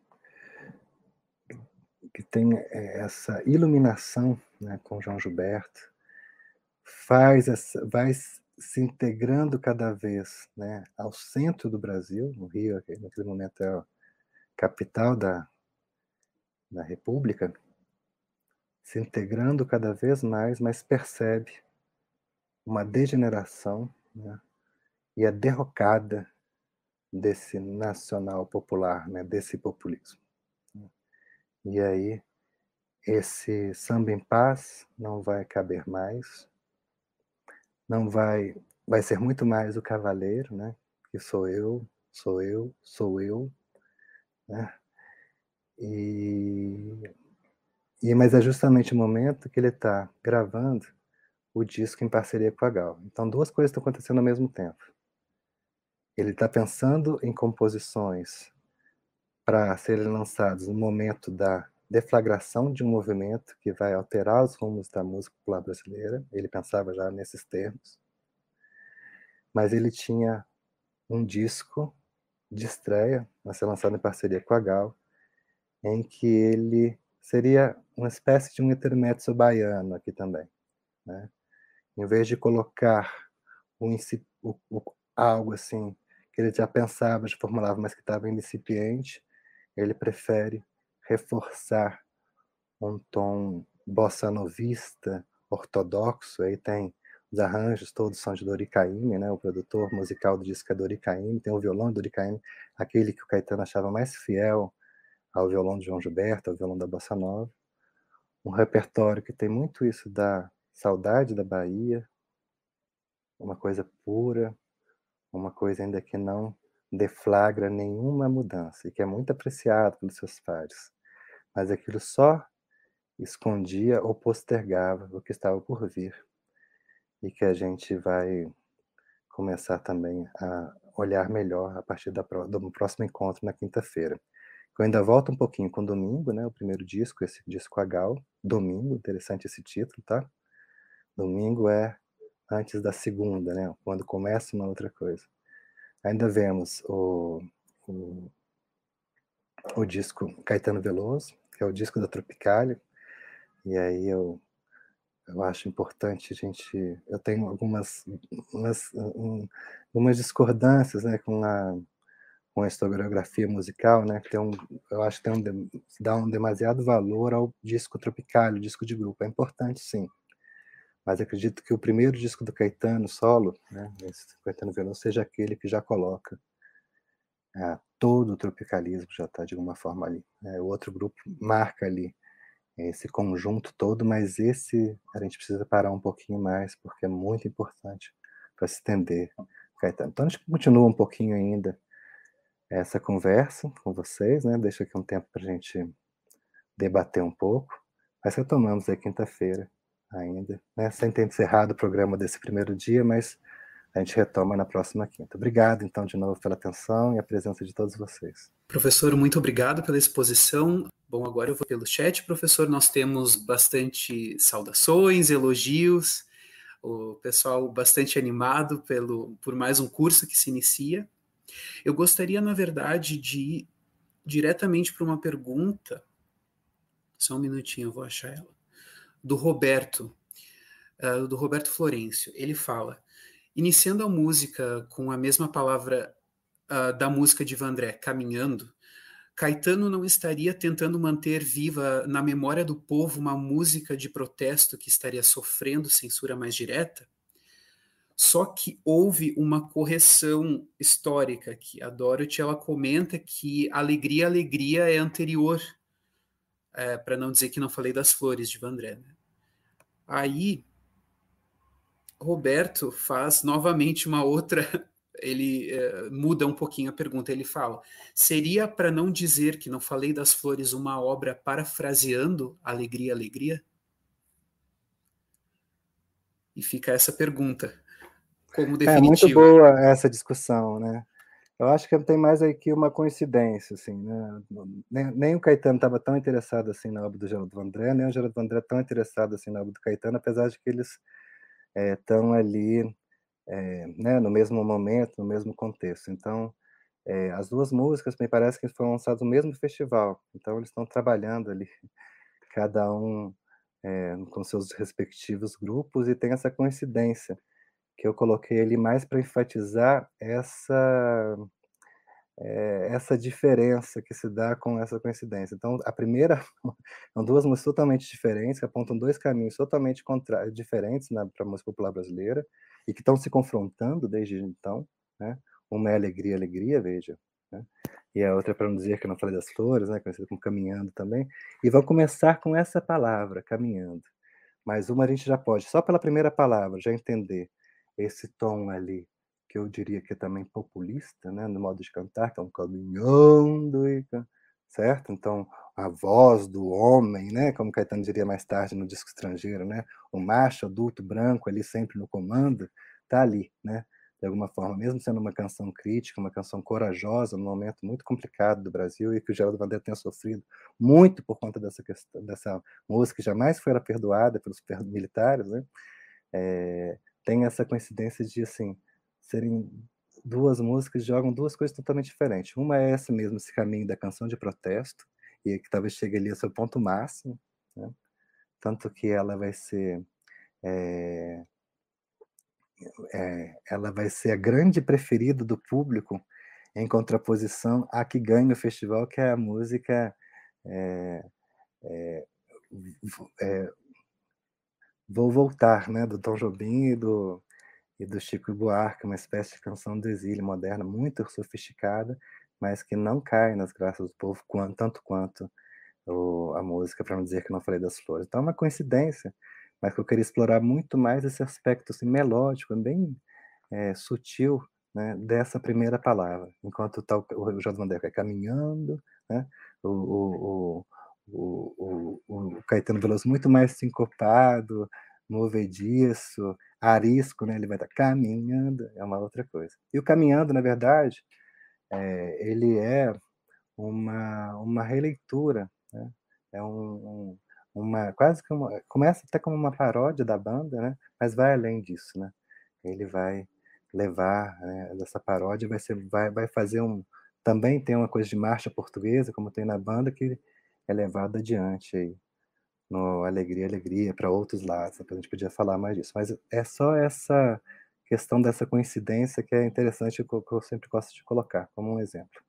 que tem é, essa iluminação né, com João Gilberto, faz essa, vai se integrando cada vez né, ao centro do Brasil, no Rio, que naquele momento é a capital da, da República, se integrando cada vez mais, mas percebe uma degeneração né, e a derrocada desse nacional popular, né, desse populismo. E aí, esse samba em paz não vai caber mais, não vai, vai ser muito mais o cavaleiro, né, que sou eu, sou eu, sou eu, né, e, e mas é justamente o momento que ele está gravando o disco em parceria com a Gal. Então, duas coisas estão acontecendo ao mesmo tempo. Ele está pensando em composições para serem lançados no momento da deflagração de um movimento que vai alterar os rumos da música popular brasileira. Ele pensava já nesses termos. Mas ele tinha um disco de estreia a ser lançado em parceria com a Gal, em que ele seria uma espécie de um intermezzo baiano aqui também. Né? Em vez de colocar o, o, algo assim que ele já pensava, já formulava, mas que estava incipiente, ele prefere reforçar um tom bossa novista, ortodoxo, aí tem os arranjos todos são de Dori Caymmi, né, o produtor musical do disco é Dori Caymmi, tem o violão de Dori Caymmi, aquele que o Caetano achava mais fiel ao violão de João Gilberto, ao violão da bossa nova, um repertório que tem muito isso da saudade da Bahia, uma coisa pura, uma coisa ainda que não deflagra nenhuma mudança e que é muito apreciado pelos seus pares. Mas aquilo só escondia ou postergava o que estava por vir e que a gente vai começar também a olhar melhor a partir da, do próximo encontro na quinta-feira. Eu ainda volto um pouquinho com domingo, né? O primeiro disco, esse disco a Gal, domingo, interessante esse título, tá? Domingo é antes da segunda, né? Quando começa uma outra coisa. Ainda vemos o, o, o disco Caetano Veloso, que é o disco da Tropicália, e aí eu, eu acho importante a gente. Eu tenho algumas umas, um, discordâncias né, com, a, com a historiografia musical, né, tem um, eu acho que tem um, dá um demasiado valor ao disco Tropicália, o disco de grupo. É importante, sim mas acredito que o primeiro disco do Caetano solo, né, Caetano Veloso, seja aquele que já coloca é, todo o tropicalismo já está de alguma forma ali. Né? O outro grupo marca ali esse conjunto todo, mas esse a gente precisa parar um pouquinho mais porque é muito importante para se estender. Caetano. Então a gente continua um pouquinho ainda essa conversa com vocês, né? Deixa aqui um tempo para a gente debater um pouco. Mas retomamos aí quinta-feira ainda, né? Sem ter encerrado o programa desse primeiro dia, mas a gente retoma na próxima quinta. Obrigado, então, de novo pela atenção e a presença de todos vocês. Professor, muito obrigado pela exposição. Bom, agora eu vou pelo chat, professor. Nós temos bastante saudações, elogios, o pessoal bastante animado pelo, por mais um curso que se inicia. Eu gostaria, na verdade, de ir diretamente para uma pergunta. Só um minutinho, eu vou achar ela do Roberto, uh, do Roberto Florencio. Ele fala: iniciando a música com a mesma palavra uh, da música de Vandré, caminhando, Caetano não estaria tentando manter viva na memória do povo uma música de protesto que estaria sofrendo censura mais direta? Só que houve uma correção histórica aqui. A Dorothy ela comenta que alegria, alegria é anterior, é, para não dizer que não falei das flores de Vandré. Né? Aí Roberto faz novamente uma outra. Ele é, muda um pouquinho a pergunta. Ele fala: seria para não dizer que não falei das flores uma obra parafraseando Alegria, Alegria? E fica essa pergunta como definitiva. É muito boa essa discussão, né? Eu acho que tem mais aqui uma coincidência, assim, né? Nem, nem o Caetano estava tão interessado assim na obra do Geraldo Vandré, nem o Geraldo Vandré tão interessado assim na obra do Caetano, apesar de que eles estão é, ali é, né, no mesmo momento, no mesmo contexto. Então, é, as duas músicas me parece que foram lançadas no mesmo festival, então eles estão trabalhando ali, cada um com seus respectivos grupos, e tem essa coincidência que eu coloquei ali mais para enfatizar essa é, essa diferença que se dá com essa coincidência. Então, a primeira são duas músicas totalmente diferentes, que apontam dois caminhos totalmente contra, diferentes para a música popular brasileira e que estão se confrontando desde então. Né? Uma é alegria, alegria, veja, né? e a outra é para não dizer que eu não falei das flores, né? conhecida como caminhando também. E vão começar com essa palavra, caminhando. Mas uma a gente já pode, só pela primeira palavra, já entender esse tom ali, que eu diria que é também populista, né, no modo de cantar, que é um caminhando certo? Então, a voz do homem, né, como Caetano diria mais tarde no disco estrangeiro, né, o macho adulto branco ali sempre no comando, tá ali, né? De alguma forma, mesmo sendo uma canção crítica, uma canção corajosa, num momento muito complicado do Brasil e que o Geraldo Vandré tenha sofrido muito por conta dessa questão, dessa música que jamais foi perdoada pelos militares, né? É, tem essa coincidência de assim serem duas músicas que jogam duas coisas totalmente diferentes. Uma é essa mesmo, esse caminho da canção de protesto, e que talvez chegue ali ao seu ponto máximo, né? tanto que ela vai ser é, é, ela vai ser a grande preferida do público em contraposição à que ganha o festival, que é a música é, Vou Voltar, né, do Tom Jobim e do, e do Chico Buarque, uma espécie de canção do exílio moderna, muito sofisticada, mas que não cai nas graças do povo tanto quanto o, a música, para não dizer que não falei das flores. Então é uma coincidência, mas que eu queria explorar muito mais esse aspecto assim, melódico, bem é, sutil né, dessa primeira palavra, enquanto tá o, o Jorge Vandeco é caminhando, né, o, o, o, o, o Caetano Veloso muito mais sincopado, movediço, arisco, né? Ele vai estar caminhando, é uma outra coisa. E o caminhando, na verdade, é, ele é uma, uma releitura, né? É um, um, uma quase que uma, começa até como uma paródia da banda, né? Mas vai além disso, né? Ele vai levar né, dessa paródia, vai ser, vai, vai fazer um também tem uma coisa de marcha portuguesa, como tem na banda, que é levado adiante aí no Alegria, Alegria, para outros lados. A gente podia falar mais disso, mas é só essa questão dessa coincidência que é interessante que eu sempre gosto de colocar como um exemplo.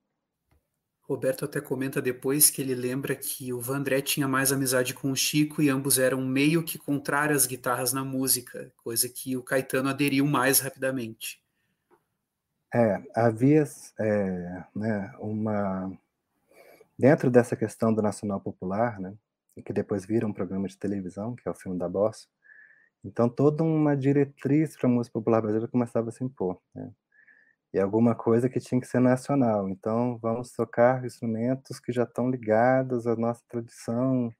Roberto até comenta depois que ele lembra que o Vandré tinha mais amizade com o Chico e ambos eram meio que contrários às guitarras na música, coisa que o Caetano aderiu mais rapidamente. É, havia é, né, uma Dentro dessa questão do nacional popular, né, que depois vira um programa de televisão, que é o filme da Bossa, então toda uma diretriz para a música popular brasileira começava a se impor. Né? E alguma coisa que tinha que ser nacional. Então vamos tocar instrumentos que já estão ligados à nossa tradição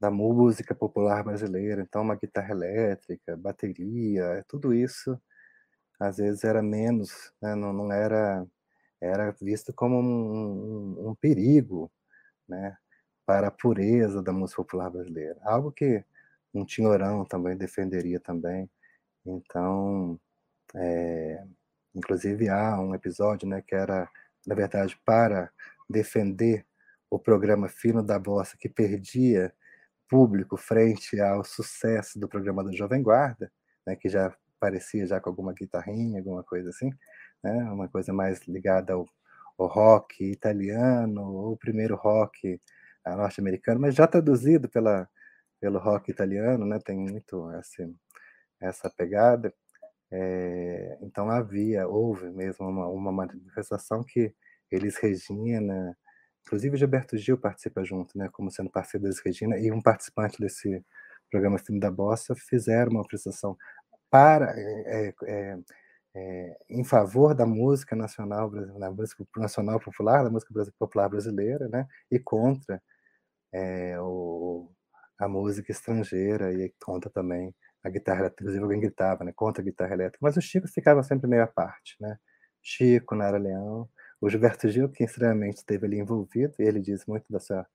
da música popular brasileira. Então uma guitarra elétrica, bateria, tudo isso às vezes era menos, né? não, não era era visto como um, um, um perigo né, para a pureza da música popular brasileira. Algo que um Tinhorão também defenderia também. Então, é, inclusive há um episódio né, que era, na verdade, para defender o programa Fino da Bossa, que perdia público frente ao sucesso do programa da Jovem Guarda, né, que já parecia já com alguma guitarrinha, alguma coisa assim né? uma coisa mais ligada ao, ao rock italiano, ou primeiro rock ah, norte-americano, mas já traduzido pela, pelo rock italiano, né? tem muito essa, essa pegada. É, então havia, houve mesmo uma, uma manifestação que eles, Regina, inclusive Gilberto Gil participa junto, né, como sendo parceiro deles, Regina, e um participante desse programa Filme da Bossa fizeram uma prestação para é, é, é, em favor da música nacional, da música nacional popular, da música popular brasileira, né, e contra é, o, a música estrangeira e conta também a guitarra, inclusive alguém gritava, né, contra a guitarra elétrica, mas o Chico ficava sempre meio à parte, né, Chico, Nara Leão, o Gilberto Gil, que extremamente esteve ali envolvido, e ele diz muito da sua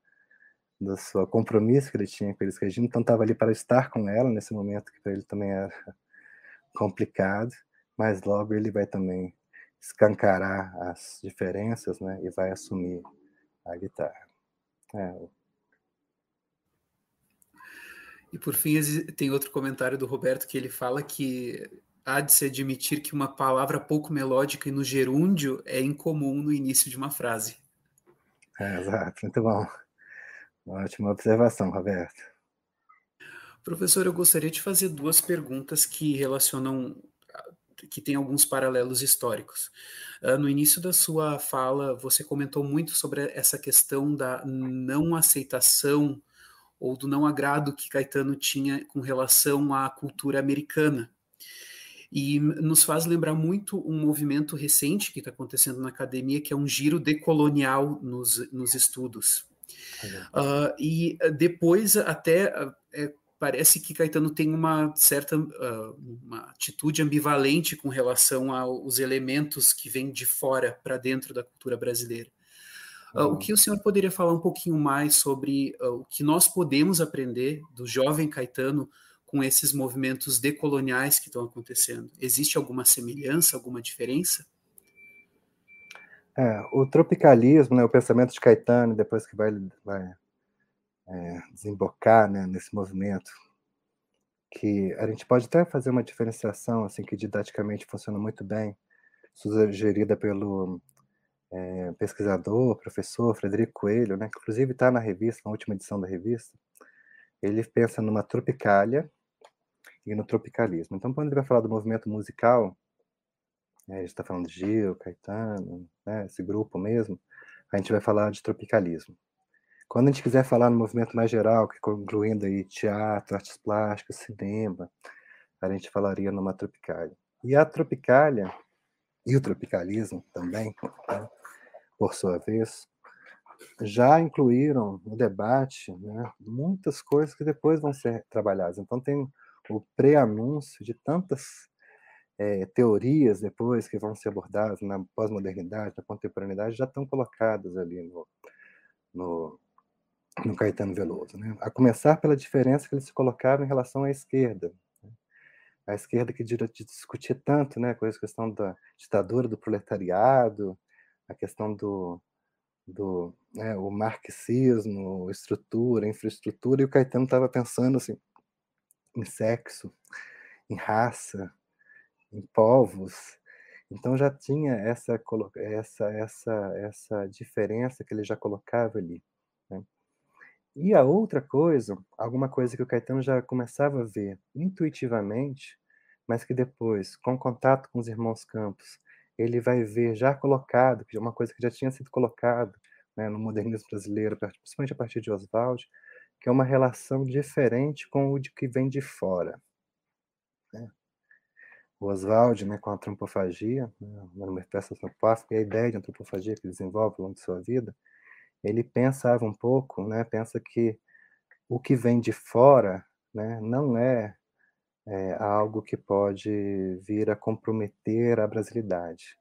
do seu compromisso que ele tinha com eles, Regina, então estava ali para estar com ela nesse momento que para ele também era complicado, mas logo ele vai também escancarar as diferenças, né, e vai assumir a guitarra. É. E por fim, tem outro comentário do Roberto que ele fala que há de se admitir que uma palavra pouco melódica e no gerúndio é incomum no início de uma frase. É, exato, muito bom. Ótima observação, Roberto. Professor, eu gostaria de fazer duas perguntas que relacionam, que têm alguns paralelos históricos. Uh, no início da sua fala, você comentou muito sobre essa questão da não aceitação ou do não agrado que Caetano tinha com relação à cultura americana. E nos faz lembrar muito um movimento recente que está acontecendo na academia, que é um giro decolonial nos, nos estudos. Uh, e depois até é, parece que Caetano tem uma certa uh, uma atitude ambivalente com relação aos elementos que vêm de fora para dentro da cultura brasileira. Uh, o que o senhor poderia falar um pouquinho mais sobre o que nós podemos aprender do jovem Caetano com esses movimentos decoloniais que estão acontecendo? Existe alguma semelhança, alguma diferença? É, o tropicalismo, né, o pensamento de Caetano, depois que vai, vai é, desembocar né, nesse movimento, que a gente pode até fazer uma diferenciação, assim, que didaticamente funciona muito bem, sugerida pelo é, pesquisador, professor Frederico Coelho, né, que inclusive está na revista, na última edição da revista, ele pensa numa tropicália e no tropicalismo. Então, quando ele vai falar do movimento musical, né, a gente está falando de Gil, Caetano, né, esse grupo mesmo, a gente vai falar de tropicalismo. Quando a gente quiser falar no movimento mais geral, que incluindo aí teatro, artes plásticas, cinema, a gente falaria numa tropicália. E a tropicália e o tropicalismo também, né, por sua vez, já incluíram no debate né, muitas coisas que depois vão ser trabalhadas. Então tem o pré-anúncio de tantas é, teorias depois que vão ser abordadas na pós-modernidade, na contemporaneidade, já estão colocadas ali no, no, no Caetano Veloso. Né? A começar pela diferença que ele se colocava em relação à esquerda. Né? A esquerda que discutia tanto né, com a questão da ditadura do proletariado, a questão do, do né, o marxismo, estrutura, infraestrutura, e o Caetano estava pensando assim, em sexo, em raça, em povos. Então já tinha essa essa essa essa diferença que ele já colocava ali. E a outra coisa, alguma coisa que o Caetano já começava a ver intuitivamente, mas que depois, com contato com os irmãos Campos, ele vai ver já colocado, que é uma coisa que já tinha sido colocado né, no modernismo brasileiro, principalmente a partir de Oswald, que é uma relação diferente com o de que vem de fora. Né? o Oswald, né, com a antropofagia, né, o manifesto antropófago, e a ideia de antropofagia que ele desenvolve ao longo de sua vida, ele pensava um pouco, né, pensa que o que vem de fora né, não é, é algo que pode vir a comprometer a brasilidade.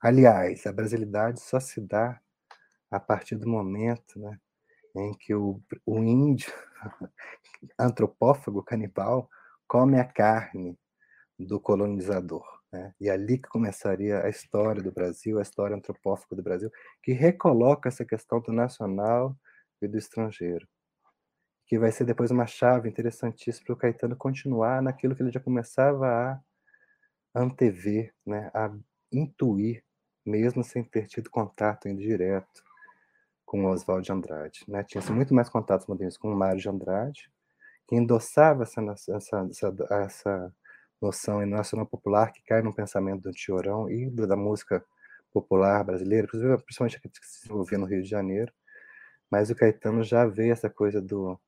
Aliás, a brasilidade só se dá a partir do momento né, em que o, o índio antropófago, canibal, come a carne do colonizador. Né? E ali que começaria a história do Brasil, a história antropófica do Brasil, que recoloca essa questão do nacional e do estrangeiro. Que vai ser depois uma chave interessantíssima para o Caetano continuar naquilo que ele já começava a antever, né? a intuir, mesmo sem ter tido contato ainda direto com Oswald de Andrade. Né? Tinha muito mais contatos modernos com Mário de Andrade, que endossava essa, essa, essa, essa noção nacional popular que cai no pensamento do Tiorão e da música popular brasileira, principalmente a que se desenvolvia no Rio de Janeiro, mas o Caetano já vê essa coisa do,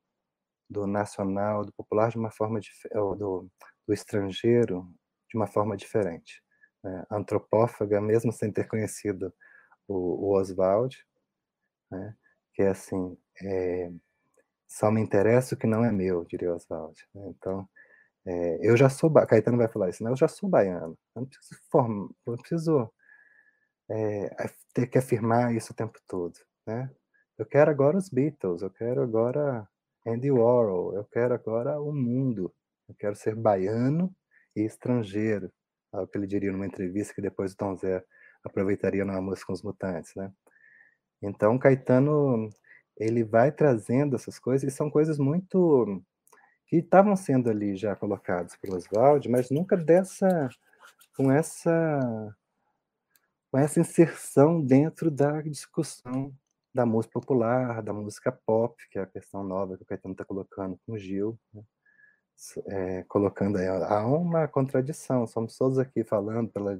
do nacional, do popular de uma forma do, do estrangeiro de uma forma diferente. Né? Antropófaga, mesmo sem ter conhecido o, o Oswald, né? que é assim, é, só me interessa o que não é meu, diria Oswald. Né? Então, é, eu já sou, Caetano vai falar isso, né? eu já sou baiano, eu não preciso, eu não preciso é, ter que afirmar isso o tempo todo, né? Eu quero agora os Beatles, eu quero agora Andy Warhol, eu quero agora o mundo, eu quero ser baiano e estrangeiro, é o que ele diria numa entrevista que depois o Tom Zé aproveitaria numa música com os Mutantes, né? Então, Caetano, ele vai trazendo essas coisas, e são coisas muito que estavam sendo ali já colocados por Oswald, mas nunca dessa com essa com essa inserção dentro da discussão da música popular, da música pop, que é a questão nova que o Caetano está colocando com o Gil, né? é, colocando aí, há uma contradição, somos todos aqui falando pela,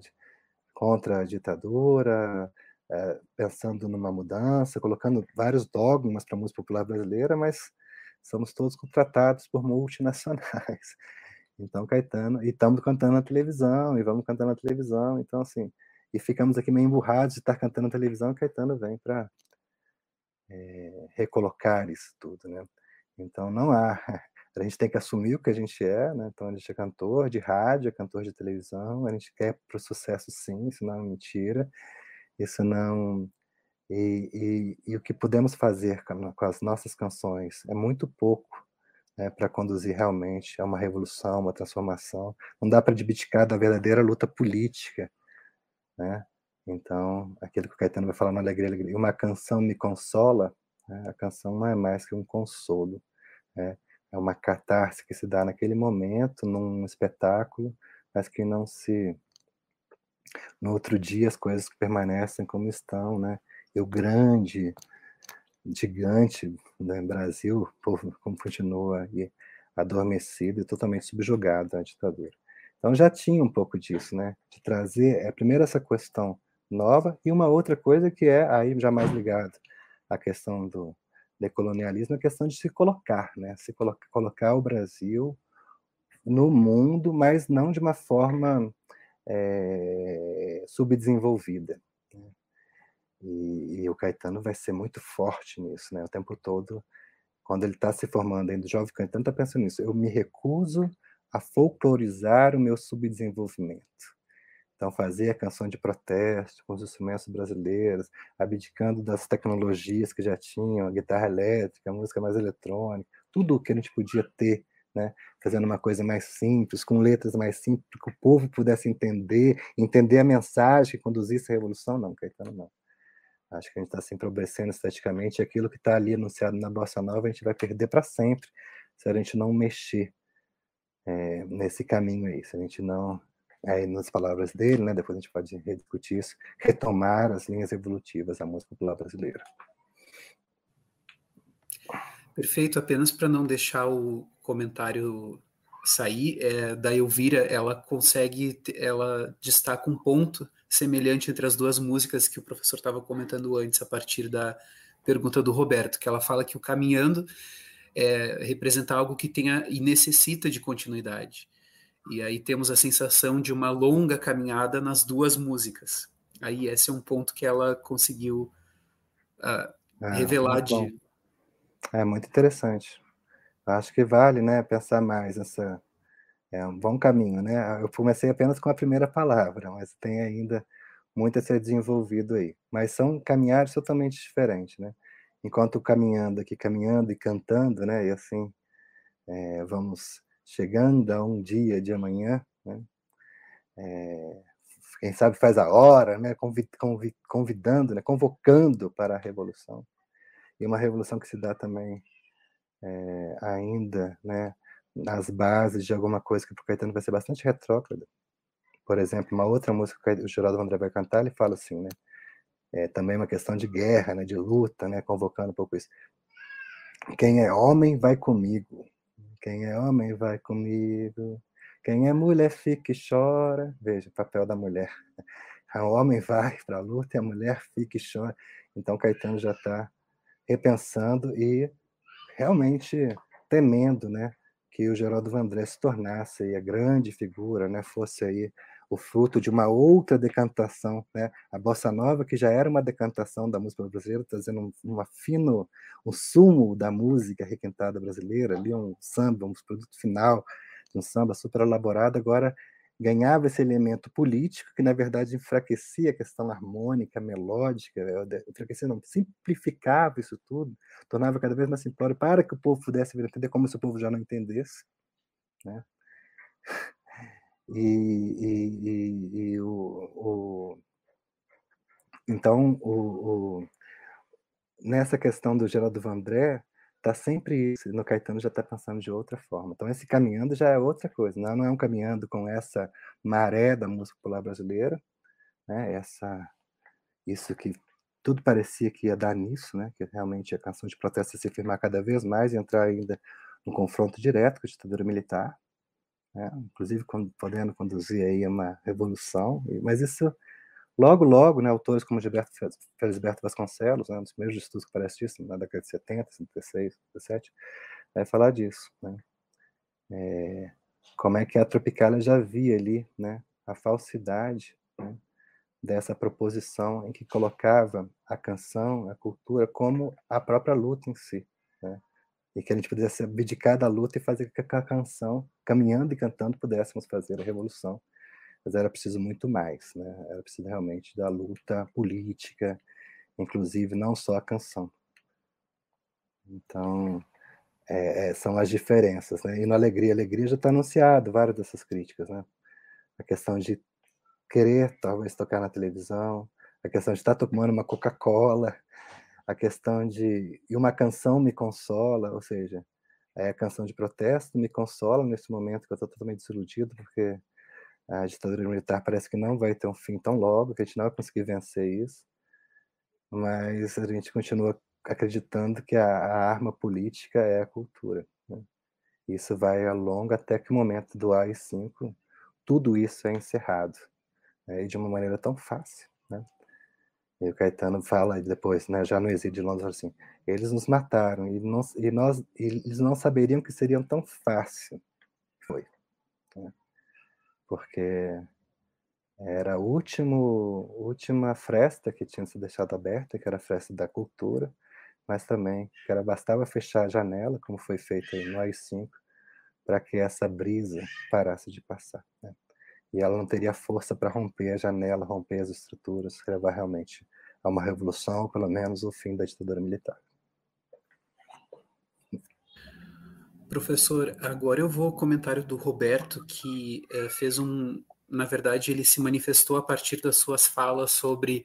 contra a ditadura, é, pensando numa mudança, colocando vários dogmas para a música popular brasileira, mas somos todos contratados por multinacionais. Então, Caetano, e estamos cantando na televisão, e vamos cantando na televisão, então, assim, e ficamos aqui meio emburrados de estar cantando na televisão, Caetano vem para é, recolocar isso tudo, né? Então não há, a gente tem que assumir o que a gente é, né? Então a gente é cantor de rádio, é cantor de televisão, a gente quer para o sucesso sim, isso não é mentira, isso não e, e, e o que podemos fazer com, as nossas canções é muito pouco né, para conduzir realmente a uma revolução, uma transformação. Não dá para abdicar da verdadeira luta política né? Então, aquilo que o Caetano vai falar no Alegria, Alegria, uma canção me consola, né? a canção não é mais que um consolo, né? é uma catarse que se dá naquele momento, num espetáculo, mas que não se... No outro dia as coisas permanecem como estão, né? O grande, gigante né, Brasil, povo como continua aí adormecido e totalmente subjugado à ditadura. Então já tinha um pouco disso, né? De trazer, é, primeiro essa questão nova e uma outra coisa que é aí já mais ligado à questão do decolonialismo, a questão de se colocar, né? Se colocar, colocar o Brasil no mundo, mas não de uma forma é, subdesenvolvida. E, e, o Caetano vai ser muito forte nisso, né? O tempo todo, quando ele está se formando ainda, o jovem Caetano está pensando nisso. Eu me recuso a folclorizar o meu subdesenvolvimento. Então, fazer a canção de protesto com os instrumentos brasileiros, abdicando das tecnologias que já tinham, a guitarra elétrica, a música mais eletrônica, tudo o que a gente podia ter, né? fazendo uma coisa mais simples, com letras mais simples, que o povo pudesse entender, entender a mensagem que conduzisse a revolução. Não, Caetano, não. Acho que a gente está se empobrecendo esteticamente, aquilo que está ali anunciado na Bossa Nova a gente vai perder para sempre se a gente não mexer é, nesse caminho aí. Se a gente não, aí nas palavras dele, né, depois a gente pode rediscutir isso, retomar as linhas evolutivas da música popular brasileira. Perfeito, apenas para não deixar o comentário sair, é, da Elvira, ela consegue, ela destaca um ponto semelhante entre as duas músicas que o professor estava comentando antes, a partir da pergunta do Roberto, que ela fala que o Caminhando é, representar algo que tenha e necessita de continuidade. E aí temos a sensação de uma longa caminhada nas duas músicas. Aí esse é um ponto que ela conseguiu uh, é, revelar de. Bom. É muito interessante. Acho que vale, né, pensar mais nessa. É um bom caminho, né? Eu comecei apenas com a primeira palavra, mas tem ainda muito a ser desenvolvido aí. Mas são caminhadas totalmente diferentes, né? enquanto caminhando aqui, caminhando e cantando, né? E assim, é, vamos chegando a um dia de amanhã, né? É, quem sabe faz a hora, né? convidando, né? convocando para a revolução. E uma revolução que se dá também é, ainda, né? Nas bases de alguma coisa que o Caetano vai ser bastante retrógrada. Por exemplo, uma outra música que o Geraldo André vai cantar, ele fala assim, né? é, também uma questão de guerra, né, de luta, né, convocando um pouco isso. Quem é homem vai comigo, quem é homem vai comigo, Quem é mulher fica e chora. Veja papel da mulher. O homem vai para a luta e a mulher fica e chora. Então Caetano já está repensando e realmente temendo, né, que o Geraldo Vandré se tornasse aí a grande figura, né, fosse aí o fruto de uma outra decantação, né? A bossa nova que já era uma decantação da música brasileira, trazendo um, uma fino, um sumo da música requentada brasileira, ali um samba, um produto final um samba super elaborado, agora ganhava esse elemento político que na verdade enfraquecia a questão harmônica, melódica, enfraquecia não, simplificava isso tudo, tornava cada vez mais simplório para que o povo pudesse entender como se o povo já não entendesse, né? E, e, e, e o, o, então, o, o, nessa questão do Geraldo Vandré, está sempre isso, no Caetano já está pensando de outra forma. Então, esse caminhando já é outra coisa, não, não é um caminhando com essa maré da música popular brasileira, né? essa, isso que tudo parecia que ia dar nisso, né? que realmente a canção de protesto ia se firmar cada vez mais e entrar ainda no confronto direto com a ditadura militar, né? inclusive podendo conduzir aí uma revolução, mas isso logo, logo, né, autores como Gilberto Felisberto Vasconcelos, né, um dos primeiros estudos que aparece disso, na década de 70, 76, 77, vai falar disso, né? É, como é que a Tropicália já via ali, né, a falsidade né, dessa proposição em que colocava a canção, a cultura, como a própria luta em si, né? e que a gente pudesse abdicar da luta e fazer com que a canção, caminhando e cantando, pudéssemos fazer a revolução. Mas era preciso muito mais, né? Era preciso realmente da luta política, inclusive não só a canção. Então, é, é são as diferenças, né? E no Alegria, Alegria já está anunciado várias dessas críticas, né? A questão de querer talvez tocar na televisão, a questão de estar tomando uma Coca-Cola, a questão de e uma canção me consola, ou seja, é a canção de protesto me consola nesse momento que eu estou totalmente desiludido porque a ditadura militar parece que não vai ter um fim tão logo, que a gente não vai conseguir vencer isso, mas a gente continua acreditando que a, a arma política é a cultura. Né? Isso vai a longo até que o momento do AI-5, tudo isso é encerrado, né? e de uma maneira tão fácil. Né? E o Caetano fala depois, né, já no exílio de Londres, assim, eles nos mataram e, e nós, eles não saberiam que seria tão fácil. Foi. Né? Porque era a último, última fresta que tinha sido deixada aberta, que era a fresta da cultura, mas também que era bastava fechar a janela, como foi feito no AI-5, para que essa brisa parasse de passar. Né? e ela não teria força para romper a janela, romper as estruturas, levar realmente a uma revolução, ou pelo menos o fim da ditadura militar. Professor, agora eu vou ao comentário do Roberto, que é, fez um. Na verdade, ele se manifestou a partir das suas falas sobre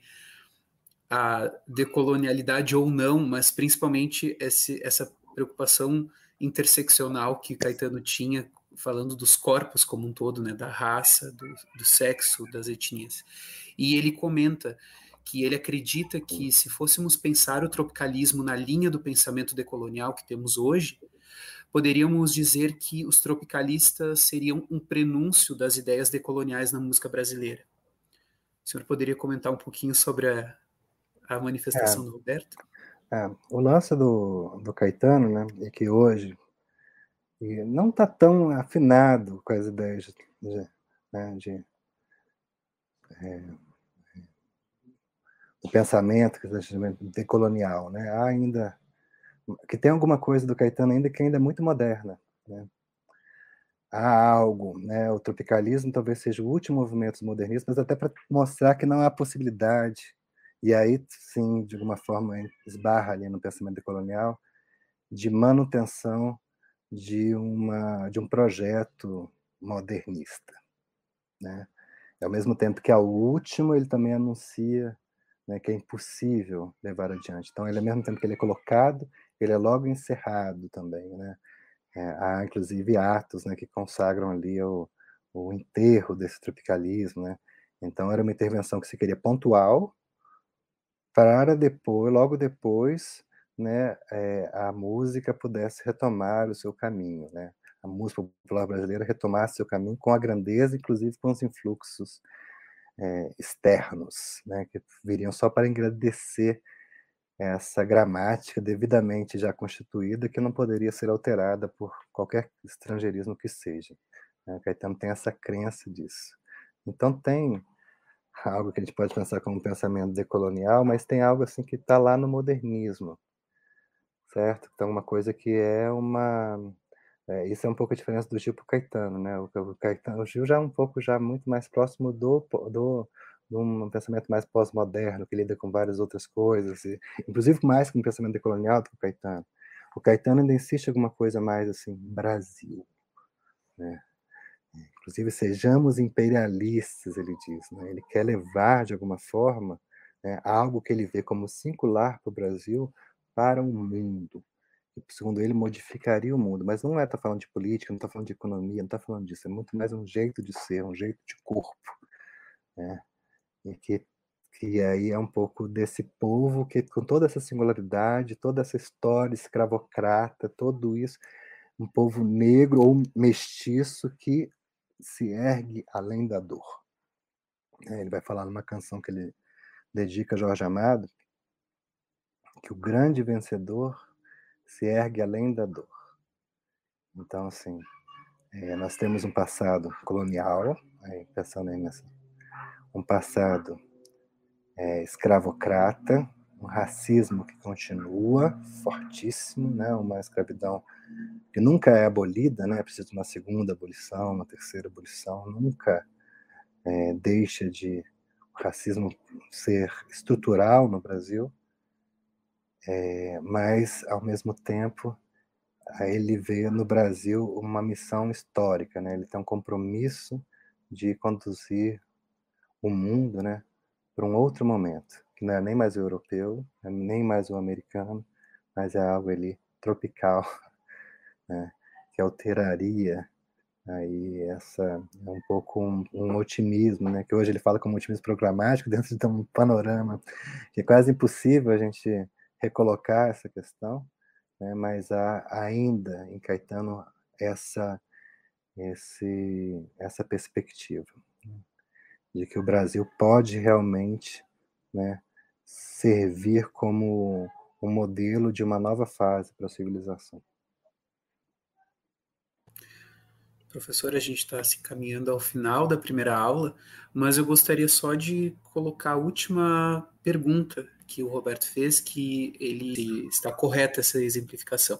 a decolonialidade ou não, mas principalmente esse, essa preocupação interseccional que Caetano tinha falando dos corpos como um todo, né, da raça, do, do sexo, das etnias. E ele comenta que ele acredita que se fôssemos pensar o tropicalismo na linha do pensamento decolonial que temos hoje, poderíamos dizer que os tropicalistas seriam um prenúncio das ideias decoloniais na música brasileira. O senhor poderia comentar um pouquinho sobre a, a manifestação é, do Roberto? É, o lance do, do Caetano, né, é que hoje e não está tão afinado com as ideias de, né, de é, o pensamento decolonial, né? Há ainda que tem alguma coisa do Caetano ainda que ainda é muito moderna, né? Há algo, né? O tropicalismo talvez seja o último movimento dos modernistas, mas até para mostrar que não há possibilidade e aí sim, de alguma forma esbarra ali no pensamento decolonial de manutenção de, uma, de um projeto modernista. Né? Ao mesmo tempo que ao último, ele também anuncia né, que é impossível levar adiante. Então, ele, ao mesmo tempo que ele é colocado, ele é logo encerrado também. Né? É, há, inclusive, atos né, que consagram ali o, o enterro desse tropicalismo. Né? Então, era uma intervenção que se queria pontual, para depois, logo depois, né, é, a música pudesse retomar o seu caminho, né? a música popular brasileira retomasse seu caminho com a grandeza, inclusive com os influxos é, externos, né, que viriam só para engrandecer essa gramática devidamente já constituída, que não poderia ser alterada por qualquer estrangeirismo que seja. Né? Caetano tem essa crença disso. Então tem algo que a gente pode pensar como um pensamento decolonial, mas tem algo assim que está lá no modernismo, certo? Então uma coisa que é uma é, isso é um pouco a diferença do Gil para o Caetano, né? O, o, Caetano, o Gil já é um pouco já muito mais próximo do, do de um pensamento mais pós-moderno que lida com várias outras coisas, e, inclusive mais com um pensamento decolonial do que o Caetano. O Caetano ainda insiste em alguma coisa mais assim, Brasil, né? Inclusive, sejamos imperialistas, ele diz. Né? Ele quer levar, de alguma forma, né, algo que ele vê como singular para o Brasil para o mundo. E, segundo ele, modificaria o mundo. Mas não é tá falando de política, não está falando de economia, não está falando disso. É muito mais um jeito de ser, um jeito de corpo. Né? E que, que aí é um pouco desse povo que, com toda essa singularidade, toda essa história escravocrata, tudo isso, um povo negro ou mestiço que se ergue além da dor. É, ele vai falar numa canção que ele dedica a Jorge Amado, que o grande vencedor se ergue além da dor. Então, assim, é, nós temos um passado colonial, pensando aí nessa, um passado é, escravocrata, um racismo que continua fortíssimo, né, uma escravidão que nunca é abolida, né? Precisa de uma segunda abolição, uma terceira abolição, nunca é, deixa de o racismo ser estrutural no Brasil, é, mas ao mesmo tempo ele vê no Brasil uma missão histórica, né? Ele tem um compromisso de conduzir o mundo, né, para um outro momento, que não é nem mais o europeu, nem mais o americano, mas é algo ali tropical né, que alteraria aí essa é um pouco um, um, otimismo, né, que hoje ele fala como otimismo programático dentro de um panorama que é quase impossível a gente recolocar essa questão, né, mas há ainda em Caetano essa esse essa perspectiva de que o Brasil pode realmente, né, servir como um modelo de uma nova fase para a civilização. Professor, a gente está se caminhando ao final da primeira aula, mas eu gostaria só de colocar a última pergunta que o Roberto fez, que ele está correta essa exemplificação.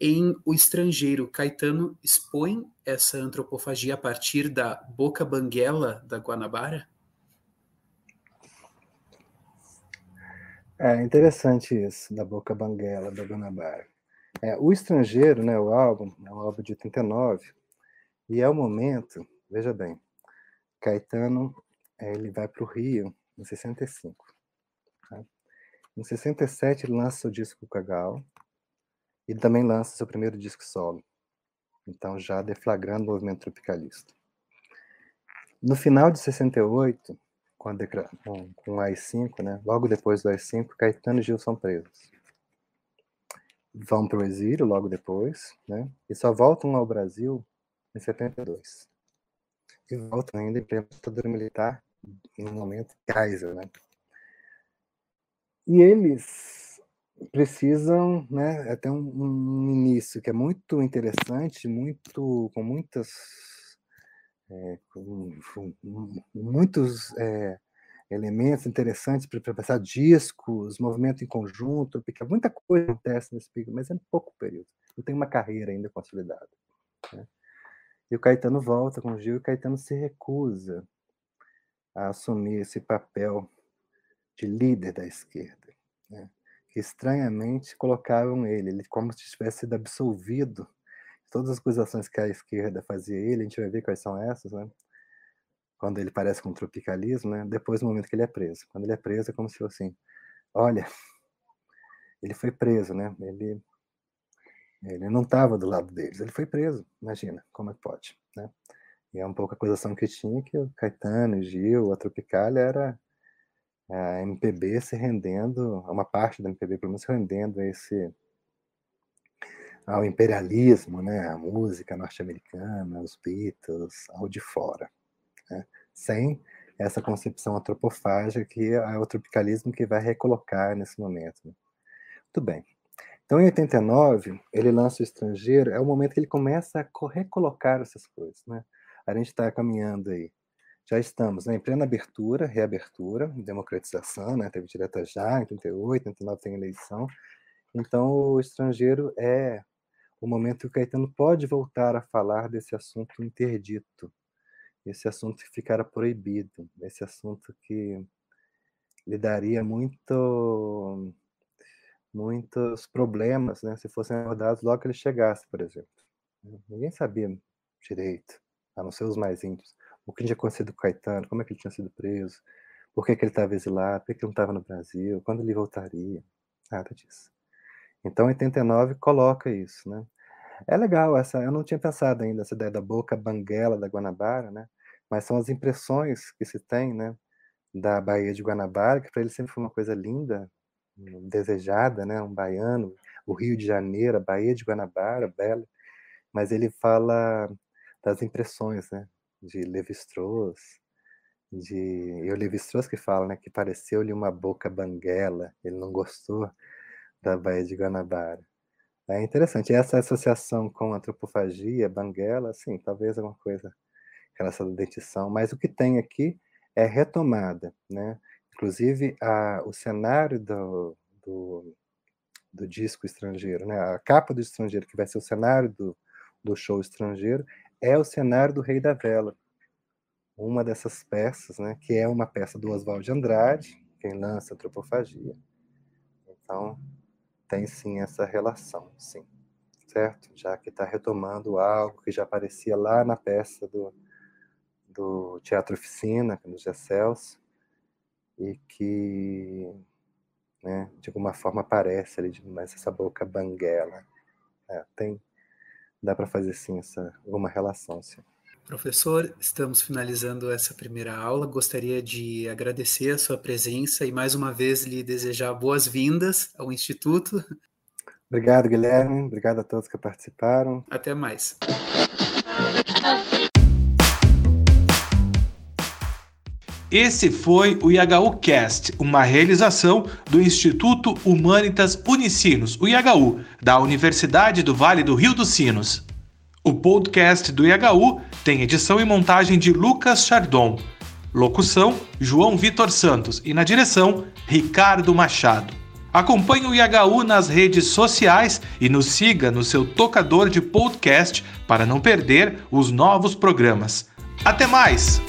Em O Estrangeiro, Caetano expõe essa antropofagia a partir da boca banguela da Guanabara? É interessante isso, da boca banguela da Guanabara. É, o Estrangeiro, né, o álbum, é um álbum de 89, e é o momento, veja bem, Caetano ele vai para o Rio em 65. Tá? Em 67 ele lança o disco Cagal e também lança seu primeiro disco solo. Então já deflagrando o movimento tropicalista. No final de 68, com, a com, com o AI-5, né, logo depois do AI-5, Caetano e Gil são presos. Vão para o exílio logo depois, né, e só voltam ao Brasil em 72. E volta ainda em plena ditadura militar, no momento Kaiser, né? E eles precisam, né, até um, um início que é muito interessante, muito com muitas é, com, com, muitos é, elementos interessantes para pensar discos, movimento em conjunto, porque muita coisa acontece nesse período, mas é pouco período. Não tem uma carreira ainda consolidada. Né? E o Caetano volta com o Gil e o Caetano se recusa a assumir esse papel de líder da esquerda, que estranhamente colocavam ele, ele como se tivesse sido absolvido todas as acusações que a esquerda fazia ele, a gente vai ver quais são essas, né? quando ele parece com tropicalismo, né? depois do momento que ele é preso. Quando ele é preso é como se fosse assim, olha, ele foi preso, né? Ele ele não estava do lado deles, ele foi preso, imagina, como é que pode, né? E é um pouco a acusação que tinha que o Caetano, o Gil, a Tropicália era a MPB se rendendo, uma parte da MPB pelo menos se rendendo a esse ao imperialismo, né, à música norte-americana, aos Beatles, ao de fora, né, sem essa concepção antropofágica que é o tropicalismo que vai recolocar nesse momento. Né. Muito bem. Então, em 89, ele lança o Estrangeiro, é o momento que ele começa a recolocar essas coisas. Né? A gente está caminhando aí. Já estamos né, em plena abertura, reabertura, democratização, né? teve direta já, em 88, em 89 tem eleição. Então, o Estrangeiro é o momento que o Caetano pode voltar a falar desse assunto interdito, esse assunto que ficara proibido, esse assunto que lhe daria muito muitos problemas, né, se fossem abordados logo que ele chegasse, por exemplo. Ninguém sabia direito, a não ser os mais íntimos, o que tinha acontecido com o Caetano, como é que ele tinha sido preso, por que, que ele estava exilado, por que, que ele não estava no Brasil, quando ele voltaria, nada disso. Então, 89 coloca isso, né? É legal essa, eu não tinha pensado ainda essa ideia da boca banguela da Guanabara, né? Mas são as impressões que se tem, né, da Baía de Guanabara, que para ele sempre foi uma coisa linda, desejada, né, um baiano, o Rio de Janeiro, a Baía de Guanabara, bela, mas ele fala das impressões, né, de Levi-Strauss, de e o Levi-Strauss que fala, né, que pareceu-lhe uma boca banguela, ele não gostou da Baía de Guanabara. É interessante, essa associação com antropofagia, banguela, sim, talvez alguma coisa relacionada à dentição, mas o que tem aqui é retomada, né, Inclusive, a, o cenário do, do, do, disco estrangeiro, né? a capa do estrangeiro, que vai ser o cenário do, do show estrangeiro, é o cenário do Rei da Vela. Uma dessas peças, né? que é uma peça do Oswald de Andrade, quem lança Antropofagia. Então, tem sim essa relação, sim. Certo? Já que está retomando algo que já aparecia lá na peça do, do Teatro Oficina, no Gesselso, e que, né, de alguma forma aparece ali mais essa boca banguela. É, tem, dá para fazer sim essa uma relação, sim. Professor, estamos finalizando essa primeira aula. Gostaria de agradecer a sua presença e mais uma vez lhe desejar boas-vindas ao Instituto. Obrigado, Guilherme. Obrigado a todos que participaram. Até mais. Esse foi o IHU Cast, uma realização do Instituto Humanitas Unicinos, o IHU, da Universidade do Vale do Rio dos Sinos. O podcast do IHU tem edição e montagem de Lucas Chardon, locução João Vitor Santos e na direção Ricardo Machado. Acompanhe o IHU nas redes sociais e nos siga no seu tocador de podcast para não perder os novos programas. Até mais!